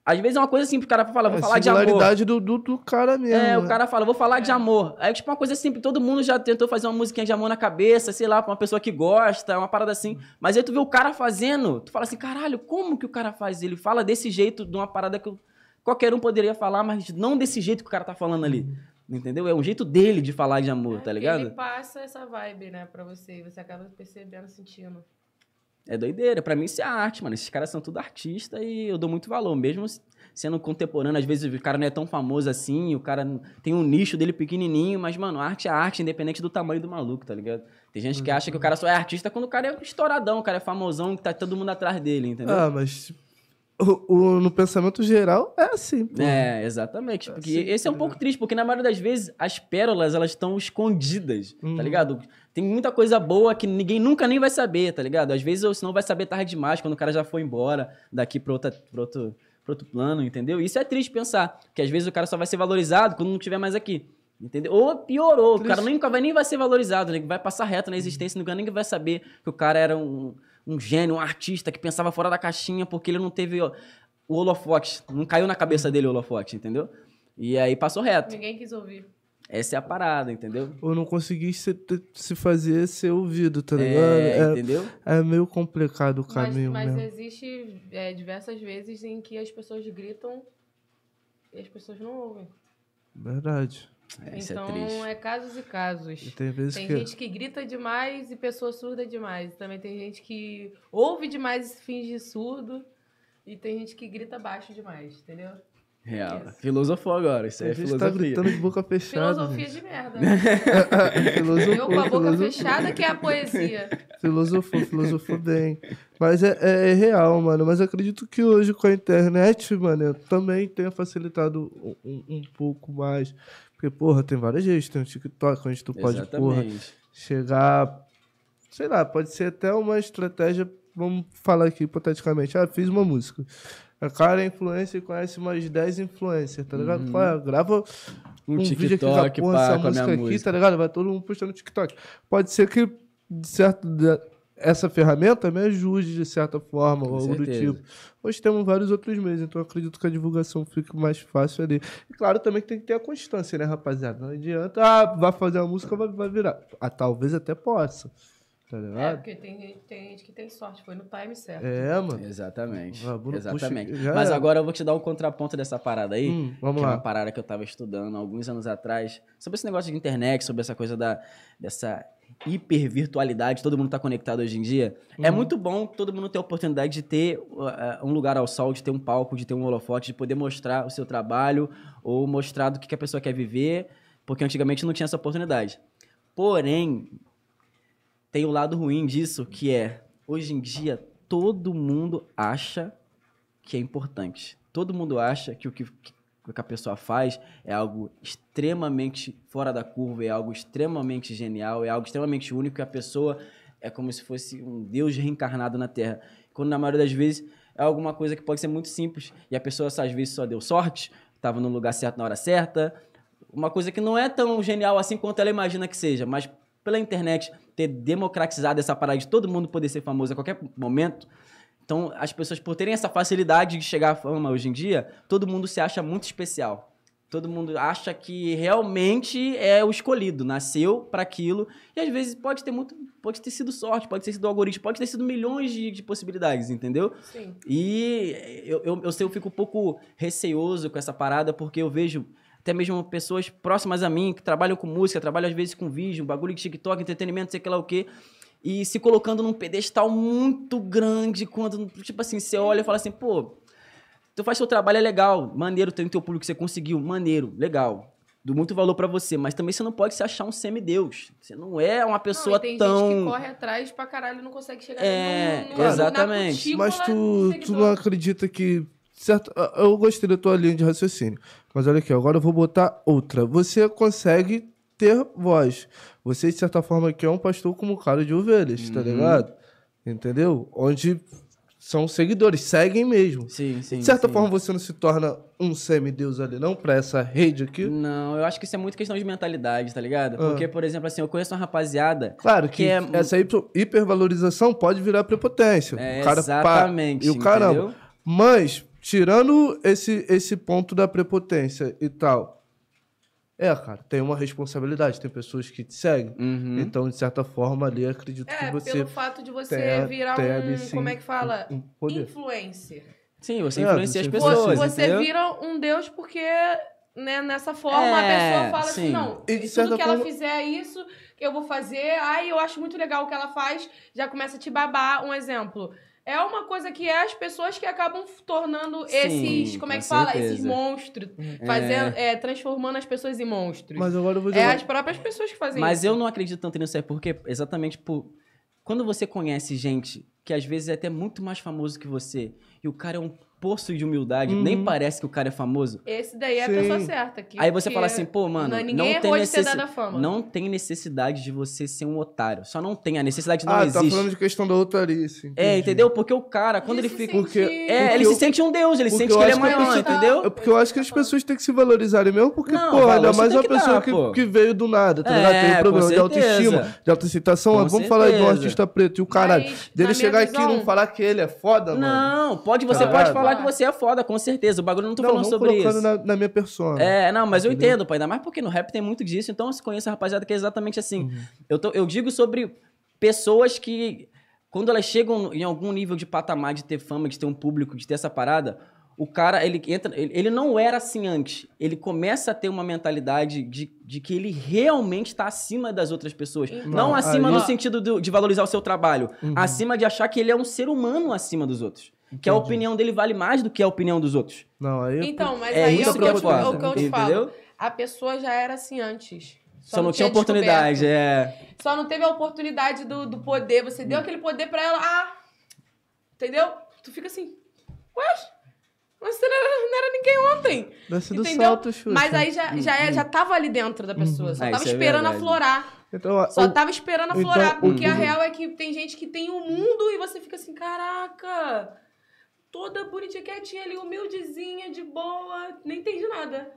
Às vezes é uma coisa simples, o cara fala, vou É, falar de amor. singularidade do, do, do cara mesmo. É, o né? cara fala, vou falar de amor. Aí, tipo, uma coisa simples, todo mundo já tentou fazer uma musiquinha de amor na cabeça, sei lá, pra uma pessoa que gosta, uma parada assim. Mas aí tu vê o cara fazendo, tu fala assim, caralho, como que o cara faz? Ele fala desse jeito, de uma parada que qualquer um poderia falar, mas não desse jeito que o cara tá falando ali. Entendeu? É um jeito dele de falar de amor, tá Ele ligado? passa essa vibe, né, pra você. E você acaba percebendo, sentindo. É doideira. Pra mim isso é arte, mano. Esses caras são tudo artista e eu dou muito valor. Mesmo sendo contemporâneo, às vezes o cara não é tão famoso assim, o cara tem um nicho dele pequenininho, mas, mano, arte é arte, independente do tamanho do maluco, tá ligado? Tem gente que acha que o cara só é artista quando o cara é estouradão, o cara é famosão, que tá todo mundo atrás dele, entendeu? Ah, mas o, o- no pensamento geral é assim, pô. É, exatamente. Porque Sim, esse é um pouco triste, porque na maioria das vezes as pérolas, elas estão escondidas, Uhum. tá ligado? Tem muita coisa boa que ninguém nunca nem vai saber, tá ligado? Às vezes, ou senão vai saber tarde demais, quando o cara já foi embora daqui pra, outra, pra, outro, pra outro plano, entendeu? Isso é triste pensar, que às vezes o cara só vai ser valorizado quando não estiver mais aqui. Entendeu? Ou piorou, o cara nunca vai nem vai ser valorizado, né? vai passar reto na existência, nunca nem vai saber que o cara era um, um gênio, um artista que pensava fora da caixinha porque ele não teve ó, o holofote, não caiu na cabeça dele o holofote, entendeu? E aí passou reto. Ninguém quis ouvir. Essa é a parada, entendeu? Ou não conseguir se, se fazer ser ouvido, tá ligado? É, É, entendeu? é meio complicado o Mas, caminho mas mesmo. existe é, diversas vezes em que as pessoas gritam e as pessoas não ouvem. Verdade. É, isso então é é casos e casos. E tem vezes Tem que. gente que grita demais e pessoa surda demais. Também tem gente que ouve demais e finge surdo. E tem gente que grita baixo demais, entendeu? Real. Isso. Filosofou agora, isso aí a é gente tá filosofia. gritando de boca fechada. Filosofia gente. de merda. filosofou, Eu com a boca filosofou. fechada que é a poesia. Filosofou, filosofou bem. Mas é, é- é real, mano. Mas acredito que hoje com a internet, mano, também tenha facilitado um, um- um pouco mais. Porque, porra, tem várias vezes. Tem o TikTok, onde tu pode, porra, Exatamente. chegar. Sei lá, pode ser até uma estratégia. Vamos falar aqui hipoteticamente. Ah, fiz uma música. A cara é influencer e conhece mais 10 influencers, tá ligado? Qual é? Grava Um, um, vídeo aqui da porra, pá, essa com a música aqui, música. tá ligado? Vai todo mundo postando TikTok. Pode ser que, de certo, essa ferramenta me ajude de certa forma, ou algo do tipo. Hoje temos vários outros meios, então acredito que a divulgação fique mais fácil ali. E claro também que tem que ter a constância, né, rapaziada? Não adianta, ah, vai fazer uma música, vai, vai virar. Ah, talvez até possa, tá É, porque tem, gente- tem gente que tem sorte, foi no time certo. É, mano. Exatamente. Vagabundo Exatamente. puxa- Mas era. agora eu vou te dar um contraponto dessa parada aí. Hum, vamos que é lá. uma parada que eu tava estudando alguns anos atrás, sobre esse negócio de internet, sobre essa coisa da, dessa hipervirtualidade, todo mundo tá conectado hoje em dia. É Uhum. muito bom todo mundo ter a oportunidade de ter uh, um lugar ao sol, de ter um palco, de ter um holofote, de poder mostrar o seu trabalho ou mostrar do que que a pessoa quer viver, porque antigamente não tinha essa oportunidade. Porém, tem o lado ruim disso, que é, hoje em dia, todo mundo acha que é importante. Todo mundo acha que o que, que a pessoa faz é algo extremamente fora da curva, é algo extremamente genial, é algo extremamente único, e a pessoa é como se fosse um Deus reencarnado na Terra. Quando na maioria das vezes é alguma coisa que pode ser muito simples, e a pessoa às vezes só deu sorte, estava no lugar certo na hora certa, uma coisa que não é tão genial assim quanto ela imagina que seja, mas pela internet ter democratizado essa parada de todo mundo poder ser famoso a qualquer momento, então as pessoas por terem essa facilidade de chegar à fama hoje em dia, todo mundo se acha muito especial. Todo mundo acha que realmente é o escolhido, nasceu para aquilo. E às vezes pode ter muito, pode ter sido sorte, pode ter sido algoritmo, pode ter sido milhões de, de possibilidades, entendeu? Sim. E eu, eu, eu, sei, eu fico um pouco receoso com essa parada, porque eu vejo até mesmo pessoas próximas a mim, que trabalham com música, trabalham às vezes com vídeo, bagulho de TikTok, entretenimento, sei que lá o quê, e se colocando num pedestal muito grande, quando, tipo assim, você olha e fala assim, pô, tu faz seu trabalho, é legal, maneiro, tem o teu público que você conseguiu, maneiro, legal. Do muito valor para você, mas também você não pode se achar um semideus. Você não é uma pessoa não, tem tão. gente que corre atrás pra caralho e não consegue chegar É, no, no, exatamente. na Mas cutícula tu, tu não acredita que. Certo, eu gostei da tua linha de raciocínio. Mas olha aqui, agora eu vou botar outra. Você consegue ter voz. Você, de certa forma, aqui é um pastor como cara de ovelhas, tá ligado? Entendeu? Onde são seguidores, seguem mesmo. Sim, sim. de certa sim. forma, você não se torna um semideus ali, não? Pra essa rede aqui? Não, eu acho que isso é muito questão de mentalidade, tá ligado? Ah. Porque, por exemplo, assim, eu conheço uma rapaziada. Claro que, Que é- essa hiper- hipervalorização pode virar prepotência. É, o cara, pá, exatamente. e o caramba. entendeu? Mas, tirando esse, esse ponto da prepotência e tal, é, cara, tem uma responsabilidade. Tem pessoas que te seguem. Uhum. Então, de certa forma, ali, acredito É, que você pelo fato de você tem- virar tem um. ali, sim, como é que fala? um poder. Influencer. Sim, você É, influencia as pessoas. Você entendeu? vira um deus porque, né, nessa forma, a É, pessoa fala assim, sim. não, E de certa tudo que ela forma- fizer isso, eu vou fazer, ai, eu acho muito legal o que ela faz, já começa a te babar. Um exemplo. É uma coisa que é as pessoas que acabam tornando Sim, esses, como é que fala? Esses certeza. monstros, fazendo, é, transformando as pessoas em monstros. Mas agora eu vou é jogar. as próprias pessoas que fazem Mas isso. eu não acredito tanto nisso aí, porque exatamente por. Quando você conhece gente que às vezes é até muito mais famoso que você, e o cara é um poço de humildade, Uhum. nem parece que o cara é famoso. Esse daí é a Sim. pessoa certa. Que, Aí você que fala assim, pô, mano, não- não, ninguém tem necessidade. dado a fama. Não tem necessidade de você ser um otário. Só não tem. A necessidade não ah, existe. tá falando de questão da otarice. É, entendeu? Porque o cara, quando De ele se fica. Porque- É, Porque ele eu- se sente um deus, ele porque sente que ele é que a maior, pessoa- entendeu? É porque eu acho que as pessoas têm que se valorizarem mesmo, porque, Não, pô, ainda mais uma que pessoa dar, que, que veio do nada, tá É, ligado? Tem um problema de autoestima, de autocitação. Vamos falar de um artista preto e o caralho. Dele chegar aqui e não falar que ele é foda, mano. Não, pode, você Tá pode ligado? Falar que você é foda, com certeza. O bagulho eu não tô Não, falando não sobre isso. na, na minha persona. É, não, mas eu Entendeu? entendo, pai. Ainda mais porque no rap tem muito disso. Então eu conheço a rapaziada que é exatamente assim. Uhum. Eu, tô- eu digo sobre pessoas que, quando elas chegam em algum nível de patamar de ter fama, de ter um público, de ter essa parada, o cara, ele entra. Ele, ele não era assim antes. Ele começa a ter uma mentalidade de, de que ele realmente tá acima das outras pessoas. Então, não Não, acima aí- no sentido do- de valorizar o seu trabalho. Uhum. Acima de achar que ele é um ser humano acima dos outros. Que a opinião dele vale mais do que a opinião dos outros. Não, aí. Então, mas É aí é isso o que é eu, o que eu te entendeu? falo. A pessoa já era assim antes. Só, não, tinha oportunidade, é. Só não teve a oportunidade do, do poder. Você deu aquele poder pra ela. Ah! Entendeu? Tu fica assim. Ué? Mas você não era, não era ninguém ontem. Desce do Entendeu? salto, Xuxa. Mas aí já, já, é- já tava ali dentro da pessoa. Só Ah, tava isso é esperando verdade. aflorar. Então, Só o- tava esperando então, aflorar. porque a uhum. real é que tem gente que tem o mundo e você fica assim, caraca, toda bonitinha, quietinha ali, humildezinha, de boa, nem entende nada.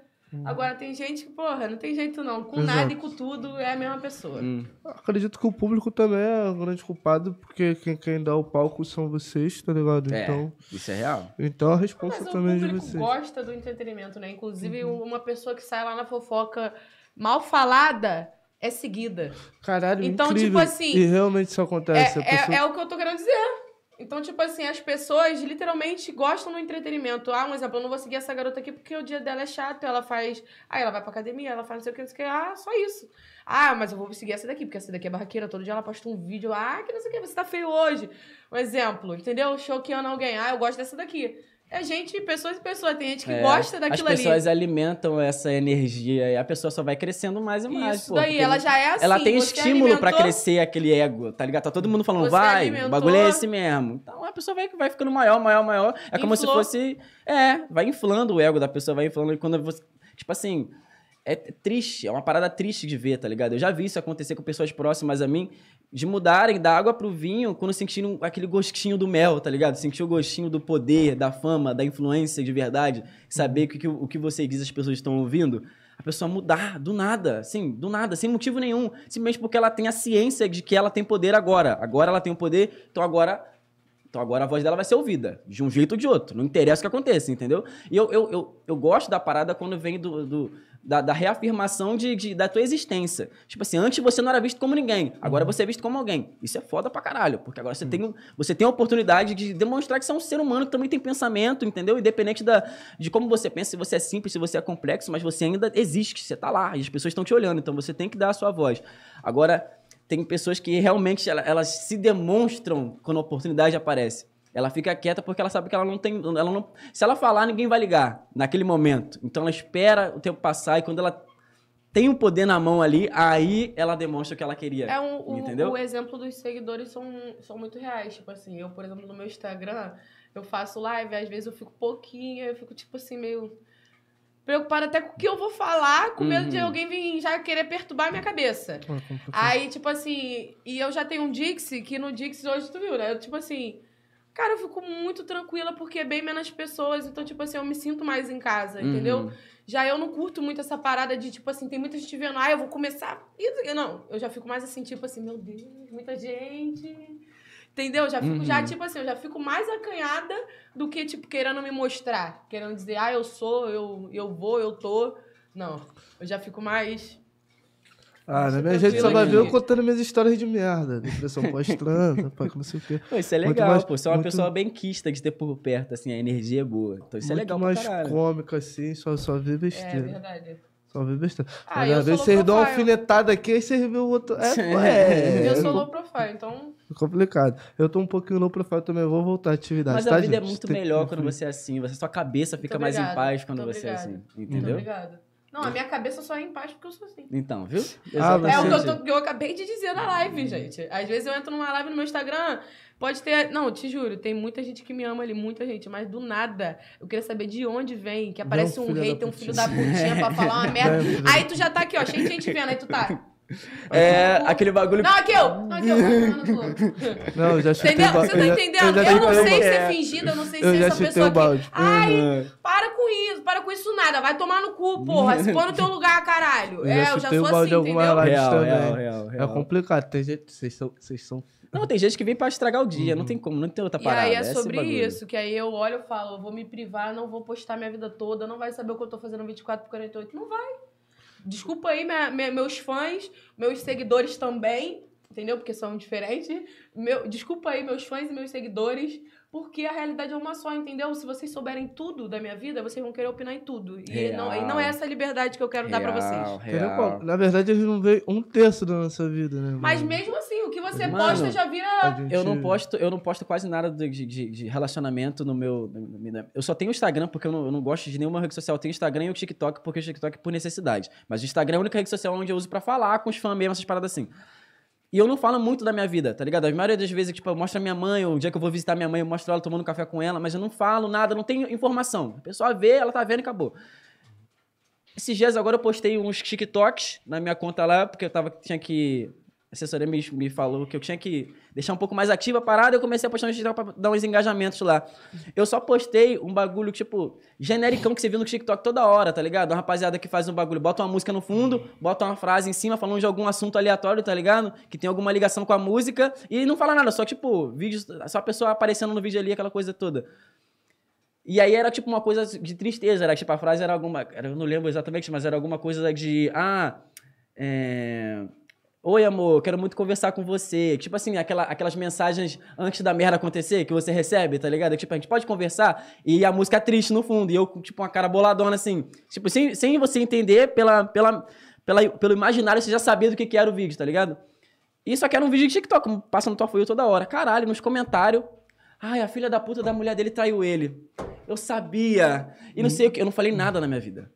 Agora tem gente que, porra, não tem jeito não. Com. Exato. nada e com tudo é a mesma pessoa. Hum. acredito que o público também é o grande culpado, porque quem, quem dá o palco são vocês, tá ligado? É, Então, isso é real. então a resposta o também é de público vocês. gosta do entretenimento, né? Inclusive, Uhum. uma pessoa que sai lá na fofoca mal falada é seguida. Caralho, Então, incrível. tipo assim, E realmente isso acontece. É, é, pessoa- é o que eu tô querendo dizer. Então, tipo assim, as pessoas literalmente gostam do entretenimento. Ah, um exemplo, eu não vou seguir essa garota aqui porque o dia dela é chato, ela faz. Ah, ela vai pra academia, ela faz não sei o que, não sei o que. Ah, só isso. Ah, mas eu vou seguir essa daqui, porque essa daqui é barraqueira, todo dia ela posta um vídeo. Ah, que não sei o que, você tá feio hoje. Um exemplo, entendeu? Choqueando alguém. Ah, eu gosto dessa daqui. É gente, pessoas e pessoas. Tem gente que É, gosta daquilo As pessoas ali. alimentam essa energia e a pessoa só vai crescendo mais e mais. Isso pô, daí, ela já é assim. ela tem estímulo pra alimentou- crescer aquele ego, tá ligado? Tá todo mundo falando, vai, alimentou- o bagulho é esse mesmo. Então a pessoa vai, vai ficando maior, maior, maior. É como se Inflou. fosse. É, vai inflando o ego da pessoa, vai inflando. E quando você. Tipo assim. É triste, é uma parada triste de ver, tá ligado? Eu já vi isso acontecer com pessoas próximas a mim, de mudarem da água pro vinho quando sentiram aquele gostinho do mel, tá ligado? Sentir o gostinho do poder, da fama, da influência de verdade, saber que, que o que você diz as pessoas estão ouvindo. A pessoa mudar do nada, assim, do nada, sem motivo nenhum, simplesmente porque ela tem a ciência de que ela tem poder agora. Agora ela tem o poder, então agora então agora a voz dela vai ser ouvida, de um jeito ou de outro. Não interessa o que aconteça, entendeu? E eu, eu, eu, eu gosto da parada quando vem do, do- da, da reafirmação de, de- da tua existência. Tipo assim, antes você não era visto como ninguém, agora você é visto como alguém. Isso é foda pra caralho, porque agora você, tem, um- você tem a oportunidade de demonstrar que você é um ser humano que também tem pensamento, entendeu? Independente da, de como você pensa, se você é simples, se você é complexo, mas você ainda existe, você tá lá, e as pessoas estão te olhando, então você tem que dar a sua voz. Agora, tem pessoas que realmente ela- elas se demonstram quando a oportunidade aparece. Ela fica quieta porque ela sabe que ela não tem. Ela não, se ela falar, ninguém vai ligar naquele momento. Então ela espera o tempo passar e quando ela tem o poder na mão ali, aí ela demonstra o que ela queria. É um, o, Entendeu? o exemplo dos seguidores são, são muito reais. Tipo assim, eu, por exemplo, no meu Instagram, eu faço live, às vezes eu fico pouquinho, eu fico, tipo assim, meio preocupada até com o que eu vou falar, com medo de Uhum. alguém vir já querer perturbar a minha cabeça. Complicado. Aí, tipo assim, e eu já tenho um Dixie, que no Dixie hoje tu viu, né? Eu, tipo assim, cara, eu fico muito tranquila porque é bem menos pessoas, então, tipo assim, eu me sinto mais em casa, entendeu? Uhum. Já eu não curto muito essa parada de, tipo assim, tem muita gente vendo, ah, eu vou começar. Isso, não, eu já fico mais assim, tipo assim, meu Deus, muita gente. Entendeu? Já fico, Uhum. já, tipo assim, eu já fico mais acanhada do que, tipo, querendo me mostrar. Querendo dizer, ah, eu sou, eu, eu vou, eu tô. Não. Eu já fico mais. Ah, na minha gente só vai ver eu contando minhas histórias de merda. Depressão pós-trans, que não sei o quê. Pô, isso é Muito legal, mais- pô. Você é uma muito- pessoa bem quista de ter por perto, assim, a energia é boa. Então isso é Muito legal pra mais caralho. cômico assim, só, só vê É besteira. verdade. só vê besteira. Ah, Mas às vezes vocês dão uma alfinetada aqui, aí vocês vê o outro. É, pô, é, Eu é sou low profile, então. Complicado. Eu tô um pouquinho low profile também, vou voltar à atividade. Mas tá, a vida é gente? muito Tem- melhor quando você é assim. Você, sua cabeça fica mais em paz quando muito você é assim. Muito Entendeu? obrigada. Não, a minha cabeça só é em paz porque eu sou assim. Então, viu? Ah, É o que eu, tô- eu acabei de dizer na live, gente. Às vezes eu entro numa live no meu Instagram, pode ter. Não, te juro, tem muita gente que me ama ali, muita gente, mas do nada. Eu queria saber de onde vem, que aparece Não, um da hater, um filho da putinha pra falar uma merda. Aí tu já tá aqui, ó, cheio de gente vendo, aí tu tá. É, aquele bagulho. Não, aqui eu! Não, aqui eu! Não, eu já chutei Entendeu? o balde. Você tá entendendo? já Eu não sei balde. ser fingida, eu não sei Eu ser já essa pessoa balde. que. Ai, Uhum. para com isso, para com isso nada. Vai tomar no cu, porra. Se põe no teu lugar, caralho. Eu É, já eu já sou assim, entendeu? Real, também. real, real, É real. complicado, tem gente. Vocês são. Vocês são. Não, tem gente que vem pra estragar o dia, não tem como, não tem outra E parada. aí é esse sobre isso, que aí eu olho e falo, eu vou me privar, não vou postar minha vida toda, não vai saber o que eu tô fazendo 24 por 48. Não vai. Desculpa aí, minha- minha- meus fãs, meus seguidores também, entendeu? Porque são diferentes. Meu, desculpa aí, meus fãs e meus seguidores, porque a realidade é uma só, entendeu? Se vocês souberem tudo da minha vida, vocês vão querer opinar em tudo. E não, e não é essa liberdade que eu quero dar pra vocês. Real, Entendeu? real. Na verdade, eles não veem um terço da nossa vida, né? Mas mano? mesmo assim, você Mano, posta já vira. Gente- Eu não posto, eu não posto quase nada de, de- de relacionamento no meu, Eu só tenho o Instagram porque eu não, eu não gosto de nenhuma rede social. Eu tenho o Instagram e o TikTok porque o TikTok é por necessidade. Mas o Instagram é a única rede social onde eu uso pra falar com os fãs mesmo, essas paradas assim. E eu não falo muito da minha vida, tá ligado? A maioria das vezes, tipo, eu mostro a minha mãe, ou um dia que eu vou visitar minha mãe, eu mostro ela tomando café com ela, mas eu não falo nada, não tenho informação. A pessoa vê, ela tá vendo e acabou. Esses dias agora eu postei uns TikToks na minha conta lá, porque eu tava, tinha que. Assessoria me, me falou que eu tinha que deixar um pouco mais ativa a parada, eu comecei a postar uns TikTok pra dar uns engajamentos lá. Eu só postei um bagulho, tipo, genericão que você viu no TikTok toda hora, tá ligado? Uma rapaziada que faz um bagulho, bota uma música no fundo, bota uma frase em cima falando de algum assunto aleatório, tá ligado? Que tem alguma ligação com a música e não fala nada, só tipo, vídeos, só a pessoa aparecendo no vídeo ali, aquela coisa toda. E aí era tipo uma coisa de tristeza, era tipo a frase era alguma, eu não lembro exatamente, mas era alguma coisa de, ah, é... Oi, amor, quero muito conversar com você. Tipo assim, aquela, aquelas mensagens antes da merda acontecer que você recebe, tá ligado? Tipo, a gente pode conversar e a música é triste no fundo. E eu, tipo, uma cara boladona assim. Tipo, sem, sem você entender pela, pela, pela, pelo imaginário, você já sabia do que, que era o vídeo, tá ligado? E só que era um vídeo de TikTok, como passa no tua folha toda hora. Caralho, nos comentários. Ai, a filha da puta da mulher dele traiu ele. Eu sabia. E não sei o que. Eu não falei nada na minha vida.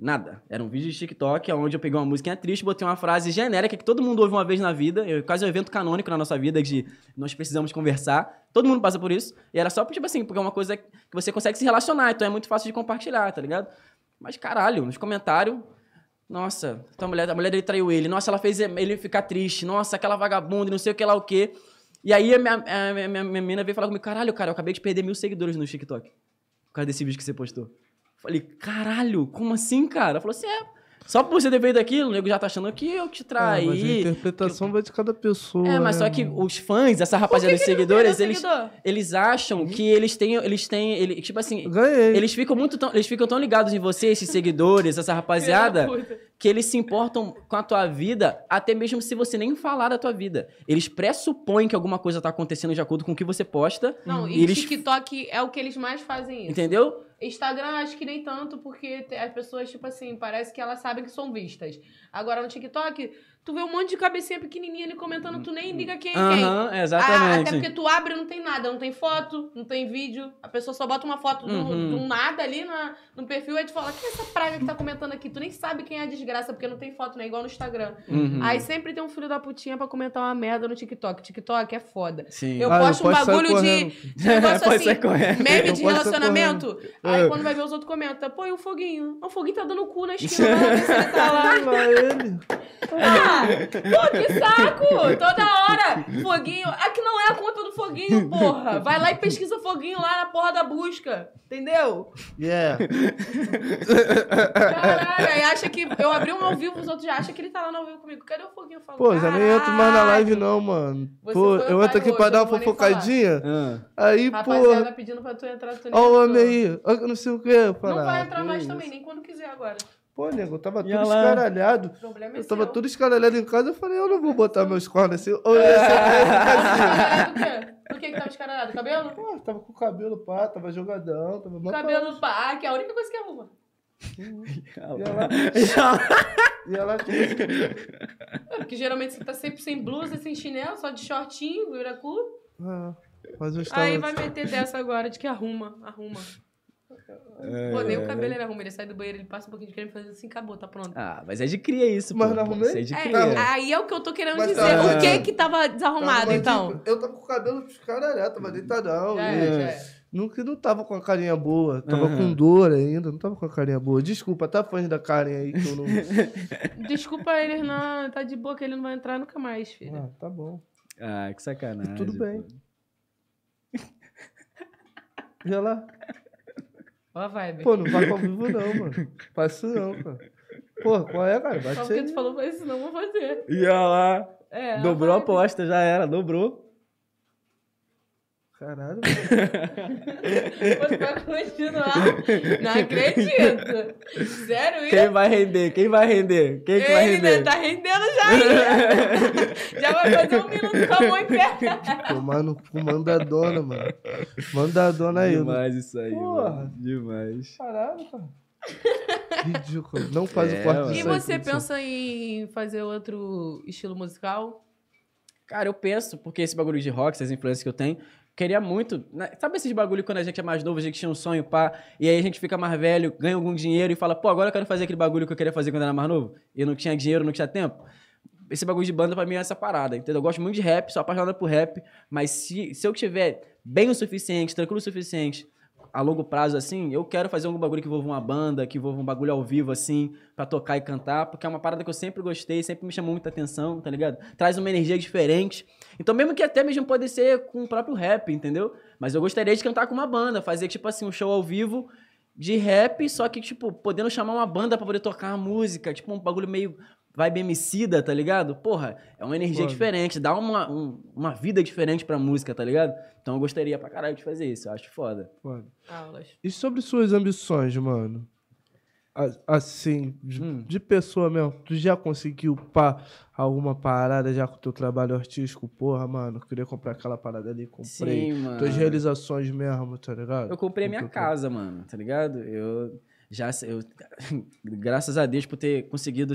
Nada. Era um vídeo de TikTok onde eu peguei uma música triste, botei uma frase genérica que todo mundo ouve uma vez na vida. Eu, quase um evento canônico na nossa vida de nós precisamos conversar. Todo mundo passa por isso. E era só, tipo assim, porque é uma coisa que você consegue se relacionar, então é muito fácil de compartilhar, tá ligado? Mas caralho, nos comentários. Nossa, a mulher, a mulher dele traiu ele. Nossa, ela fez ele ficar triste. Nossa, aquela vagabunda, não sei o que lá o quê. E aí a minha, a minha, minha, minha menina veio falar comigo: caralho, cara, eu acabei de perder mil seguidores no TikTok. Por causa desse vídeo que você postou. Falei, caralho, como assim, cara? Falou assim, é. Só por você ter feito aquilo, o nego já tá achando que eu te traí. Ah, mas a interpretação que... vai de cada pessoa. É, mas né, só que os fãs, essa rapaziada dos seguidores, eles, seguidor? eles acham que eles têm. Eles têm. Ele, tipo assim. Ganhei. Eles ficam muito tão, eles ficam tão ligados em você, esses seguidores, essa rapaziada, que eles se importam com a tua vida, até mesmo se você nem falar da tua vida. Eles pressupõem que alguma coisa tá acontecendo de acordo com o que você posta. Não, e e eles. TikTok é o que eles mais fazem isso. Entendeu? Instagram, acho que nem tanto, porque as pessoas, tipo assim, parece que elas sabem que são vistas. Agora no TikTok, tu vê um monte de cabecinha pequenininha ali comentando, tu nem liga quem é quem. Aham, Ah, exatamente. até porque tu abre e não tem nada, não tem foto, não tem vídeo. A pessoa só bota uma foto do, Uhum. do nada ali na, no perfil e tu fala, quem é essa praga que tá comentando aqui? Tu nem sabe quem é a desgraça, porque não tem foto, né? Igual no Instagram. Uhum. Aí sempre tem um filho da putinha pra comentar uma merda no TikTok. TikTok é foda. Sim. Eu Ah, eu posto um bagulho de, correndo. de negócio assim, meme de relacionamento. Aí É. quando vai ver os outros comentam, pô, e o foguinho? O foguinho tá dando cu na esquina, lá tá lá. Lá ele. Ah, pô, que saco! Toda hora! Foguinho. Aqui não é a conta do foguinho, porra. Vai lá e pesquisa foguinho lá na porra da busca. Entendeu? Yeah. Caralho, aí acha que eu abri um ao vivo, os outros já acham que ele tá lá no ao vivo comigo. Cadê o foguinho? Eu falo, Pô, já nem entro mais na live não, mano. Você Pô, o eu entro aqui hoje, pra dar eu uma nem Ah. fofocadinha. Aí, pô, Rapaziada pedindo pra tu entrar, tu nem ó o homem aí. Que não sei o que. Não vai entrar mais também, nem quando quiser agora. Pô, nego, eu tava E tudo lá. escaralhado. O problema é Eu tava seu. tudo escaralhado em casa. Eu falei, eu não vou botar meus cornos assim. Ou ia ser- ia quê? Por que que tava escaralhado? Cabelo? Pô, tava com o cabelo pá, tava jogadão, tava Cabelo pá, que é a única coisa que arruma. E ela, assim, É, Porque geralmente você tá sempre sem blusa, sem chinelo, só de shortinho, vira cu. ah, mas eu Aí vai meter dessa agora de que arruma, arruma. É, Pô, nem o cabelo ele arruma, ele sai do banheiro, ele passa um pouquinho de creme e faz assim, acabou, tá pronto. Ah, mas é de cria isso, Mas pô. não arrumei? Isso é de É, cria. aí é o que eu tô querendo Mas dizer. tá- o que que tava desarrumado, Tava, então? tipo, eu tava com o cabelo escaralhado, tava deitadão. Já e- é, já é. Nunca não tava com a carinha boa. Tava Aham. com dor ainda, não tava com a carinha boa. Desculpa, tá fã da Karen aí que eu não. Desculpa ele, não, tá de boa que ele não vai entrar nunca mais, filho. ah, tá bom. Ah, que sacanagem. Tudo bem. pô. E lá. Ó a vibe. Pô, não vai ao vivo não, mano. Faz isso não, cara. Pô, qual é, cara? Só Bate porque aí. tu falou faz isso, não vou fazer. E olha lá. É, Dobrou a aposta, já era, dobrou. Caralho. Tu vai continuar. Não acredito. Sério isso? Quem vai render? Quem vai render? Quem que vai Ele render? né, tá rendendo já aí. já vai fazer um minuto com a mão em pé. Manda a dona, mano. Manda a dona aí. Demais isso aí, Porra. mano. Demais. Caralho, cara. Ridículo. Não faz É, o corte mano. E aí, você pensa em fazer outro estilo musical? Cara, eu penso, porque esse bagulho de rock, essas influências que eu tenho, queria muito. né? Sabe esses bagulho quando a gente é mais novo, a gente tinha um sonho, pá, e aí a gente fica mais velho, ganha algum dinheiro e fala, pô, agora eu quero fazer aquele bagulho que eu queria fazer quando era mais novo, e não tinha dinheiro, não tinha tempo. Esse bagulho de banda pra mim é essa parada, entendeu? Eu gosto muito de rap, sou apaixonado por rap, mas se, se eu tiver bem o suficiente, tranquilo o suficiente, a longo prazo, assim, eu quero fazer algum bagulho que envolva uma banda, que envolva um bagulho ao vivo, assim, pra tocar e cantar, porque é uma parada que eu sempre gostei, sempre me chamou muita atenção, tá ligado? Traz uma energia diferente. Então, mesmo que até mesmo pode ser com o próprio rap, entendeu? Mas eu gostaria de cantar com uma banda, fazer, tipo assim, um show ao vivo de rap, só que, tipo, podendo chamar uma banda pra poder tocar a música, tipo, um bagulho meio vibe emicida, tá ligado? Porra, é uma energia diferente, dá uma, um- uma vida diferente pra música, tá ligado? Então eu gostaria pra caralho de fazer isso, eu acho foda. Foda. Aulas. E sobre suas ambições, mano? Assim, de, Hum. de pessoa mesmo, tu já conseguiu pá, alguma parada já com o teu trabalho artístico? Porra, mano, queria comprar aquela parada ali, comprei. Sim, mano. Tuas realizações mesmo, tá ligado? Eu comprei a minha casa, mano, tá ligado? Eu já, eu, graças a Deus por ter conseguido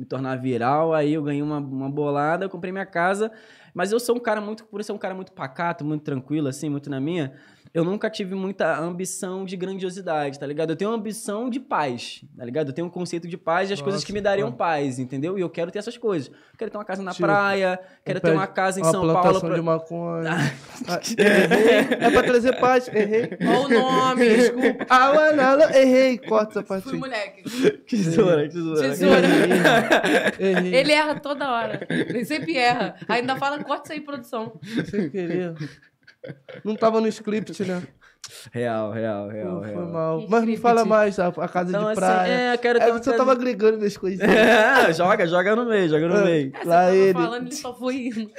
me tornar viral, aí eu ganhei uma, uma bolada, eu comprei minha casa, mas eu sou um cara muito, por ser um cara muito pacato, muito tranquilo, assim, muito na minha, eu nunca tive muita ambição de grandiosidade, tá ligado? Eu tenho ambição de paz, tá ligado? Eu tenho um conceito de paz e as Nossa, coisas que me dariam mano. paz, entendeu? E eu quero ter essas coisas. Quero ter uma casa na Tipo, praia, quero ter uma casa em uma São Paulo. plantação pra- de maconha. Ah, errei. É pra trazer paz. Errei. Olha o nome. Desculpa. Ah, mano, errei. Corta essa parte. Fui moleque. Tesoura, tesoura. Tesoura. Errei. Ele erra toda hora. Ele sempre erra. Ainda fala, corta isso aí, produção. Sem querer. Não tava no script, né? Real, real, real, Pô, Foi real. mal. Que Mas me fala mais, a, a casa Então, de assim, praia. é, eu quero É, você tava agregando minhas coisinhas. É, joga, joga no meio, joga no É. meio. É, Lá tava ele. falando, ele só foi indo.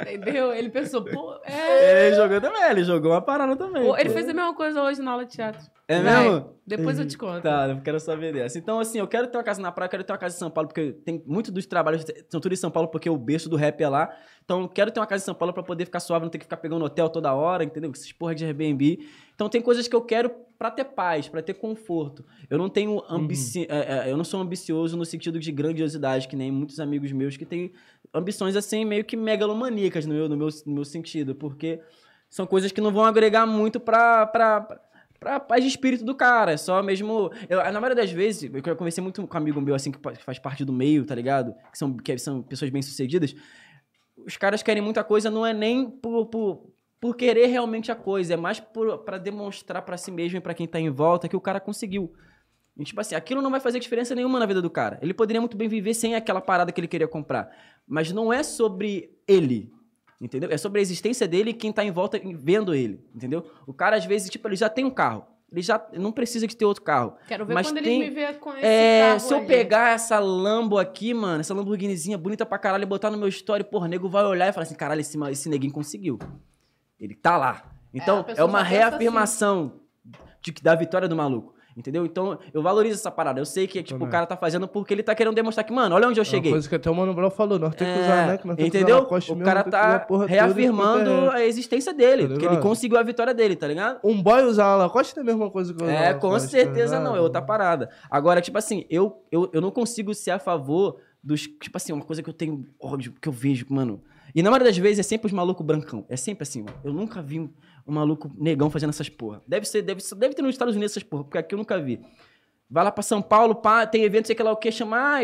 Entendeu? Ele pensou, pô, é. Ele jogou também, ele jogou uma parada também. Pô, ele pô. fez a mesma coisa hoje na aula de teatro. É Vai, mesmo? Depois eu te conto. Tá, eu quero saber dessa. Então, assim, eu quero ter uma casa na praia, eu quero ter uma casa em São Paulo, porque tem muito dos trabalhos são tudo em São Paulo, porque o berço do rap é lá. Então, eu quero ter uma casa em São Paulo pra poder ficar suave, não ter que ficar pegando hotel toda hora, entendeu? Essas porra de Airbnb. Então, tem coisas que eu quero pra ter paz, pra ter conforto. Eu não tenho ambici... é, é, eu não sou ambicioso no sentido de grandiosidade, que nem muitos amigos meus que têm ambições, assim, meio que megalomaníacas no meu, no meu, no meu sentido, porque são coisas que não vão agregar muito pra... pra, pra pra paz de espírito do cara. É só mesmo. Eu, na maioria das vezes, eu conversei muito com um amigo meu, assim, que faz parte do meio, tá ligado? Que são, que são pessoas bem-sucedidas. Os caras querem muita coisa, não é nem por, por, por querer realmente a coisa, é mais por, pra demonstrar pra si mesmo e pra quem tá em volta que o cara conseguiu. E, tipo assim, aquilo não vai fazer diferença nenhuma na vida do cara. Ele poderia muito bem viver sem aquela parada que ele queria comprar. Mas não é sobre ele, entendeu? É sobre a existência dele e quem tá em volta vendo ele, entendeu? O cara, às vezes, tipo, ele já tem um carro. Ele já não precisa de ter outro carro. Quero ver Mas quando tem- eles me ver com esse É, carro se eu aí. pegar essa Lambo aqui, mano, essa Lamborghinizinha bonita pra caralho e botar no meu story, porra, nego vai olhar e falar assim, caralho, esse, esse neguinho conseguiu. Ele tá lá. Então, é, pessoa uma assim. reafirmação de, que- da vitória do maluco. Entendeu? Então, eu valorizo essa parada. Eu sei que, tipo, o cara tá fazendo porque ele tá querendo demonstrar que, mano, olha onde eu É cheguei. uma coisa que até o Mano Brown falou, nós temos que É, usar, né? Que nós temos que usar entendeu? O cara que a tá toda reafirmando é- a existência dele, Tá porque ele conseguiu a vitória dele, tá ligado? Um boy usar uma Lacoste não é a mesma coisa que usar É, com Lacoste, certeza tá não, é outra parada. Agora, tipo assim, eu, eu, eu não consigo ser a favor dos. Tipo assim, uma coisa que eu tenho ódio, que eu vejo, mano. E na maioria das vezes é sempre os malucos brancão. É sempre assim, mano. Eu nunca vi um, um maluco negão fazendo essas porra. Deve ser, deve, deve ter nos Estados Unidos essas porra, porque aqui eu nunca vi. Vai lá pra São Paulo, pá, tem evento, sei que lá o quê, chamar,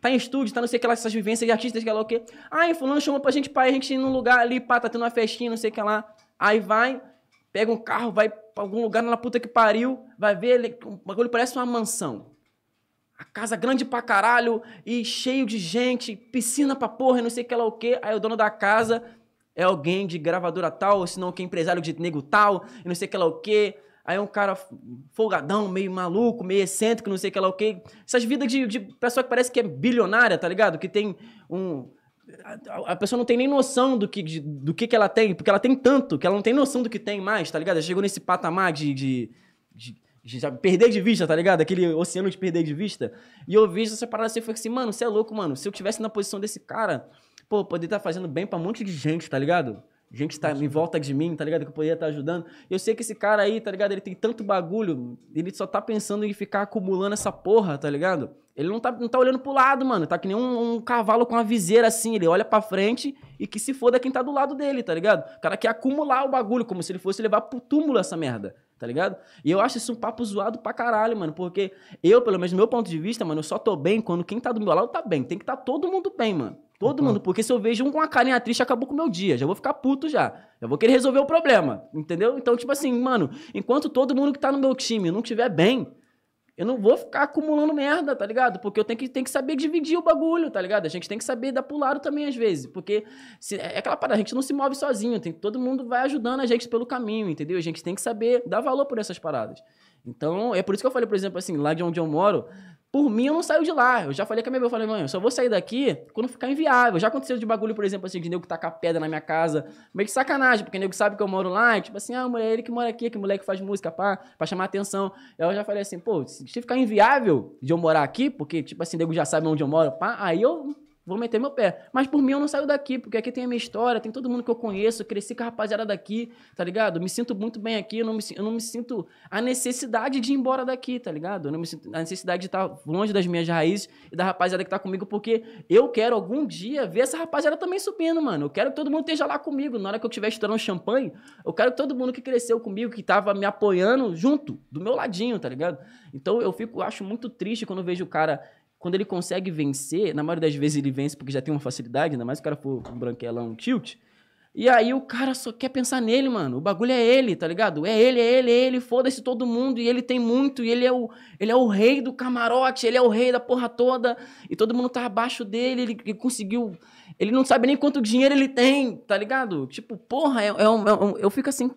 tá em estúdio, tá não sei que lá, essas vivências de artistas, sei que lá o quê. Aí, fulano chamou pra gente, pá, a gente ir num lugar ali, pá, tá tendo uma festinha, não sei que lá. Aí vai, pega um carro, vai pra algum lugar na puta que pariu, vai ver, o bagulho parece uma mansão. A casa grande pra caralho e cheio de gente, piscina pra porra, não sei que lá o quê. Aí o dono da casa é alguém de gravadora tal, ou senão que é empresário de nego tal, e não sei que lá o quê. Aí é um cara folgadão, meio maluco, meio excêntrico, não sei que lá o quê. Essas vidas de, de pessoa que parece que é bilionária, tá ligado? Que tem um. A, pessoa não tem nem noção do que, de- do que, que ela tem, porque ela tem tanto que ela não tem noção do que tem mais, tá ligado? Ela chegou nesse patamar de. de, de- perder de vista, tá ligado? Aquele oceano de perder de vista. E eu vejo essa parada assim e falei assim, mano, você é louco, mano. Se eu tivesse na posição desse cara, pô, eu poderia estar fazendo bem pra um monte de gente, tá ligado? Gente tá em volta de mim, tá ligado? Que eu poderia estar ajudando. Eu sei que esse cara aí, tá ligado? Ele tem tanto bagulho, ele só tá pensando em ficar acumulando essa porra, tá ligado? Ele não tá, não tá olhando pro lado, mano. Tá que nem um, um cavalo com uma viseira assim. Ele olha pra frente e que se foda quem tá do lado dele, tá ligado? O cara quer acumular o bagulho, como se ele fosse levar pro túmulo essa merda, tá ligado? E eu acho isso um papo zoado pra caralho, mano. Porque eu, pelo menos do meu ponto de vista, mano, eu só tô bem quando quem tá do meu lado tá bem. Tem que tá todo mundo bem, mano. Todo Uhum. mundo, porque se eu vejo um com uma carinha triste, acabou com o meu dia. Já vou ficar puto já. Já vou querer resolver o problema, entendeu? Então, tipo assim, mano, enquanto todo mundo que tá no meu time não estiver bem, eu não vou ficar acumulando merda, tá ligado? Porque eu tenho que, tenho que saber dividir o bagulho, tá ligado? A gente tem que saber dar pro lado também, às vezes. Porque se- é aquela parada, a gente não se move sozinho. Tem, todo mundo vai ajudando a gente pelo caminho, entendeu? A gente tem que saber dar valor por essas paradas. Então, é por isso que eu falei, por exemplo, assim, lá de onde eu moro, por mim eu não saio de lá. Eu já falei com a minha mãe, eu falei, mãe, eu só vou sair daqui quando ficar inviável. Já aconteceu de bagulho, por exemplo, assim, de nego tacar pedra na minha casa. Meio que sacanagem, porque nego sabe que eu moro lá, e tipo assim, ah, mulher, ele que mora aqui, que moleque faz música, pá, pra chamar atenção. Eu já falei assim, pô, se ficar inviável de eu morar aqui, porque, tipo assim, nego já sabe onde eu moro, pá, aí eu vou meter meu pé. Mas por mim eu não saio daqui, porque aqui tem a minha história, tem todo mundo que eu conheço, eu cresci com a rapaziada daqui, tá ligado? Me sinto muito bem aqui, eu não me, eu não me sinto a necessidade de ir embora daqui, tá ligado? Eu não me sinto a necessidade de estar longe das minhas raízes e da rapaziada que tá comigo, porque eu quero algum dia ver essa rapaziada também subindo, mano. Eu quero que todo mundo esteja lá comigo. Na hora que eu estiver estourando champanhe, eu quero que todo mundo que cresceu comigo, que tava me apoiando junto, do meu ladinho, tá ligado? Então eu fico, acho muito triste quando vejo o cara, quando ele consegue vencer, na maioria das vezes ele vence porque já tem uma facilidade, ainda mais se o cara for um branquelão, um tilt. E aí o cara só quer pensar nele, mano. O bagulho é ele, tá ligado? É ele, é ele, é ele, foda-se todo mundo. E ele tem muito, e ele é, o, ele é o rei do camarote, ele é o rei da porra toda. E todo mundo tá abaixo dele, ele, ele conseguiu. Ele não sabe nem quanto dinheiro ele tem, tá ligado? Tipo, porra, é, é um- é um- eu fico assim.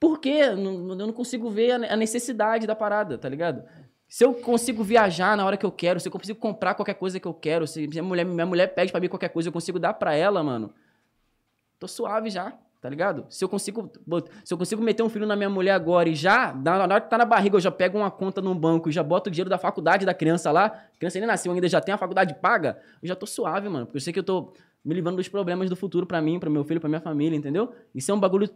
Por quê? Eu não consigo ver a necessidade da parada, tá ligado? Se eu consigo viajar na hora que eu quero, se eu consigo comprar qualquer coisa que eu quero, se minha mulher, minha mulher pede pra mim qualquer coisa, eu consigo dar pra ela, mano. Tô suave já, tá ligado? Se eu consigo, se eu consigo meter um filho na minha mulher agora e já, na hora que tá na barriga, eu já pego uma conta num banco e já boto o dinheiro da faculdade da criança lá, a criança nem nasceu ainda, já tem a faculdade paga, eu já tô suave, mano, porque eu sei que eu tô me livrando dos problemas do futuro pra mim, pro meu filho, pra minha família, entendeu? Isso é um bagulho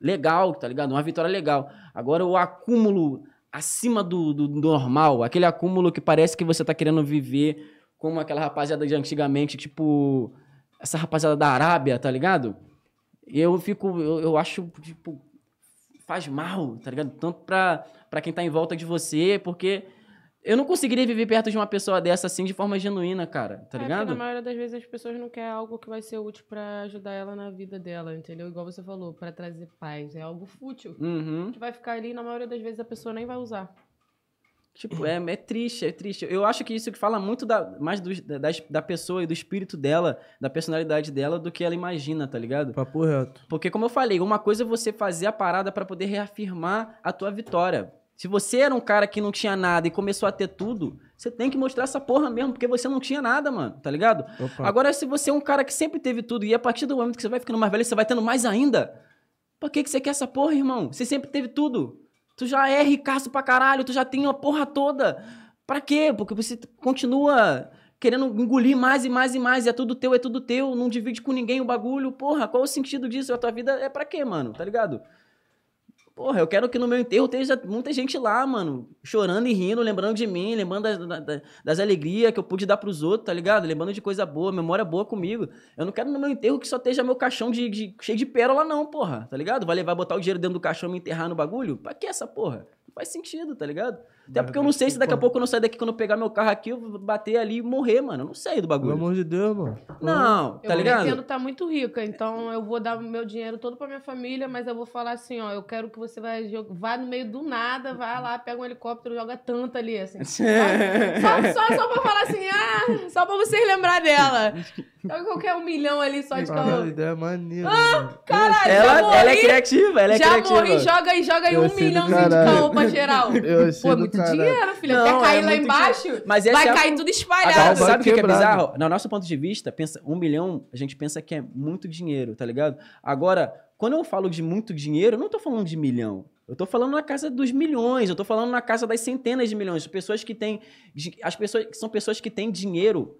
legal, tá ligado? Uma vitória legal. Agora o acúmulo acima do, do normal, aquele acúmulo que parece que você tá querendo viver como aquela rapaziada de antigamente, tipo essa rapaziada da Arábia, tá ligado? Eu fico, eu, eu acho, tipo, faz mal, tá ligado? Tanto pra, pra quem tá em volta de você, porque eu não conseguiria viver perto de uma pessoa dessa assim de forma genuína, cara, tá É, porque ligado? na maioria das vezes as pessoas não querem algo que vai ser útil pra ajudar ela na vida dela, entendeu? Igual você falou, pra trazer paz. É algo fútil. Uhum. Que vai ficar ali e na maioria das vezes a pessoa nem vai usar. Tipo, é, é triste, é triste. Eu acho que isso que fala muito da, mais do, da, da pessoa e do espírito dela, da personalidade dela, do que ela imagina, tá ligado? Papo reto. Porque, como eu falei, uma coisa é você fazer a parada pra poder reafirmar a tua vitória. Se você era um cara que não tinha nada e começou a ter tudo, você tem que mostrar essa porra mesmo, porque você não tinha nada, mano, tá ligado? Opa. Agora, se você é um cara que sempre teve tudo e a partir do momento que você vai ficando mais velho, você vai tendo mais ainda, pra que, que você quer essa porra, irmão? Você sempre teve tudo. Tu já é ricaço pra caralho, tu já tem a porra toda. Pra quê? Porque você continua querendo engolir mais e mais e mais, e é tudo teu, é tudo teu, não divide com ninguém o bagulho. Porra, qual o sentido disso? A tua vida é pra quê, mano? Tá ligado? Porra, eu quero que no meu enterro esteja muita gente lá, mano, chorando e rindo, lembrando de mim, lembrando das, da- das alegrias que eu pude dar pros outros, tá ligado? Lembrando de coisa boa, memória boa comigo. Eu não quero no meu enterro que só esteja meu caixão de, de- cheio de pérola, não, porra, tá ligado? Vai levar, botar o dinheiro dentro do caixão e me enterrar no bagulho? Pra que essa porra? Não faz sentido, tá ligado? Até porque eu não sei se daqui a pouco eu não sair daqui quando eu pegar meu carro aqui, eu vou bater ali e morrer, mano. Eu não sei do Pelo bagulho. amor de Deus, mano. Não, Eu tá ligado? pretendo tá muito rica, então eu vou dar o meu dinheiro todo pra minha família, mas eu vou falar assim, ó, eu quero que você vai vá no meio do nada, vai lá, pega um helicóptero, joga tanto ali, assim. Só, só, só pra falar assim, ah, só pra vocês lembrar dela. Qualquer um milhão ali só de calor. ideia maneira. mano. Caralho, já ela, morri, ela é criativa, ela é já criativa. morri, joga aí, joga aí Eu um milhãozinho de caô pra geral. Eu Pô, é muito caralho. dinheiro, filha. Não, Quer cair é lá embaixo. Mas vai é a- cair tudo espalhado. Agora, sabe o que, que é bizarro? No nosso ponto de vista, pensa, um milhão, a gente pensa que é muito dinheiro, tá ligado? Agora, quando eu falo de muito dinheiro, eu não tô falando de milhão. Eu tô falando na casa dos milhões, eu tô falando na casa das centenas de milhões. Pessoas que têm. As pessoas são pessoas que têm dinheiro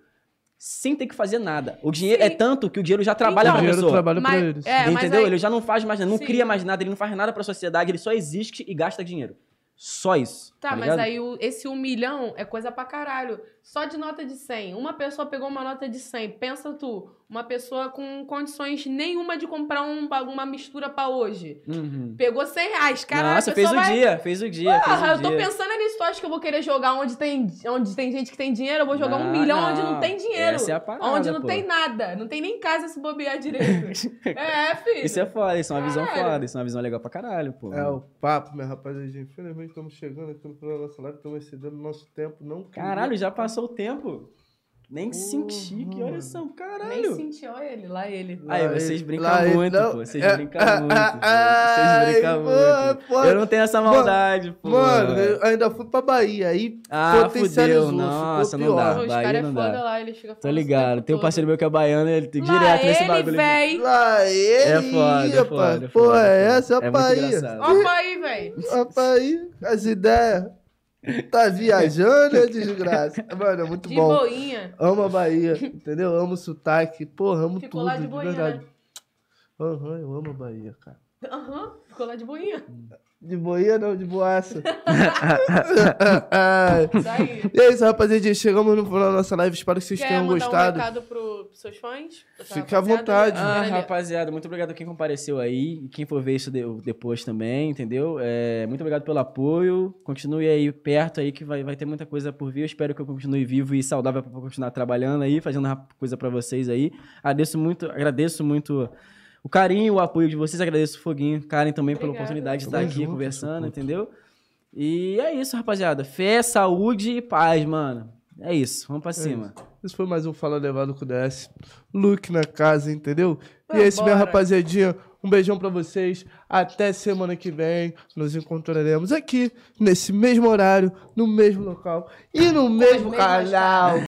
sem ter que fazer nada. O dinheiro Sim. é tanto que o dinheiro já trabalha Então, pra o dinheiro pessoa. trabalha pra Mas- eles. é, mas Entendeu? aí- Ele já não faz mais nada, não Sim. cria mais nada, ele não faz nada pra sociedade, ele só existe e gasta dinheiro. Só isso. Tá, Tá, mas ligado? aí o- esse um milhão é coisa pra caralho. Só de nota de 100. Uma pessoa pegou uma nota de 100. Pensa tu, uma pessoa com condições nenhuma de comprar um, uma mistura pra hoje. Uhum. Pegou 100 reais. Caralho, Nossa, a fez o vai... dia, fez o dia. Porra, fez o eu tô dia. pensando nisso. Tu acha que eu vou querer jogar onde tem, onde tem gente que tem dinheiro? Eu vou jogar um Não, milhão não. onde não tem dinheiro. Essa é a parada, onde não pô. tem nada. Não tem nem casa se bobear direito. é, filho. Isso é foda, isso é uma visão Caralho. foda, isso é uma visão legal pra caralho, pô. É o papo, minha rapaziada. Infelizmente estamos chegando aqui no da nossa live, estamos excedendo o nosso tempo. Não queria- Caralho, já passou o tempo. Nem Porra, senti, que mano. horas são, Nem caralho. senti, olha ele, lá ele. Aí, vocês ele- brincam lá ele- muito, não, pô. Vocês é- brincam muito. pô. Ai, Vocês brincam mano, muito. pô. Eu não tenho essa maldade, pô. Mano, eu ainda fui pra Bahia, aí ah, potencializou, fudeu. Nossa, não dá. Os Bahia caras é foda dá. lá, ele fica Tô ligado. Tem um parceiro meu que é baiano, ele Lá direto nesse ele, bagulho. véi. Lá ele, É foda, é foda, é Pô, é é essa, É muito Bahia. Ó, aí, véi. Rapaz, as ideias. Tá viajando, é desgraça. Mano, é muito De bom. boinha. Amo a Bahia, entendeu? Amo o sotaque. Porra, amo Ficou tudo, lá de de, boinha, verdade. né? Aham, eu amo a Bahia, cara. Aham, ficou lá de boinha. De boinha não, de boaça. E é isso, rapaziada. Chegamos no final da nossa live. Espero que vocês Quer tenham mandar gostado. um recado pro, pros seus fãs? Fique à vontade. Ah, ali. rapaziada, muito obrigado a quem compareceu aí. E quem for ver isso de- depois também, entendeu? É, muito obrigado pelo apoio. Continue aí perto aí, que vai, vai ter muita coisa por vir. Eu espero que eu continue vivo e saudável para continuar trabalhando aí, fazendo coisa para vocês aí. Agradeço muito, agradeço muito o carinho, o apoio de vocês. Agradeço o Foguinho, Karen também pela Obrigada. oportunidade de Tamo estar aqui junto, conversando, seu entendeu? E é isso, rapaziada. Fé, saúde e paz, mano. É isso, vamos pra cima. Esse foi mais um Fala Levado com o DS. Luke na casa, entendeu? E é isso, minha rapaziadinha. Um beijão pra vocês. Até semana que vem. Nos encontraremos aqui, nesse mesmo horário, no mesmo local e no mesmo canal.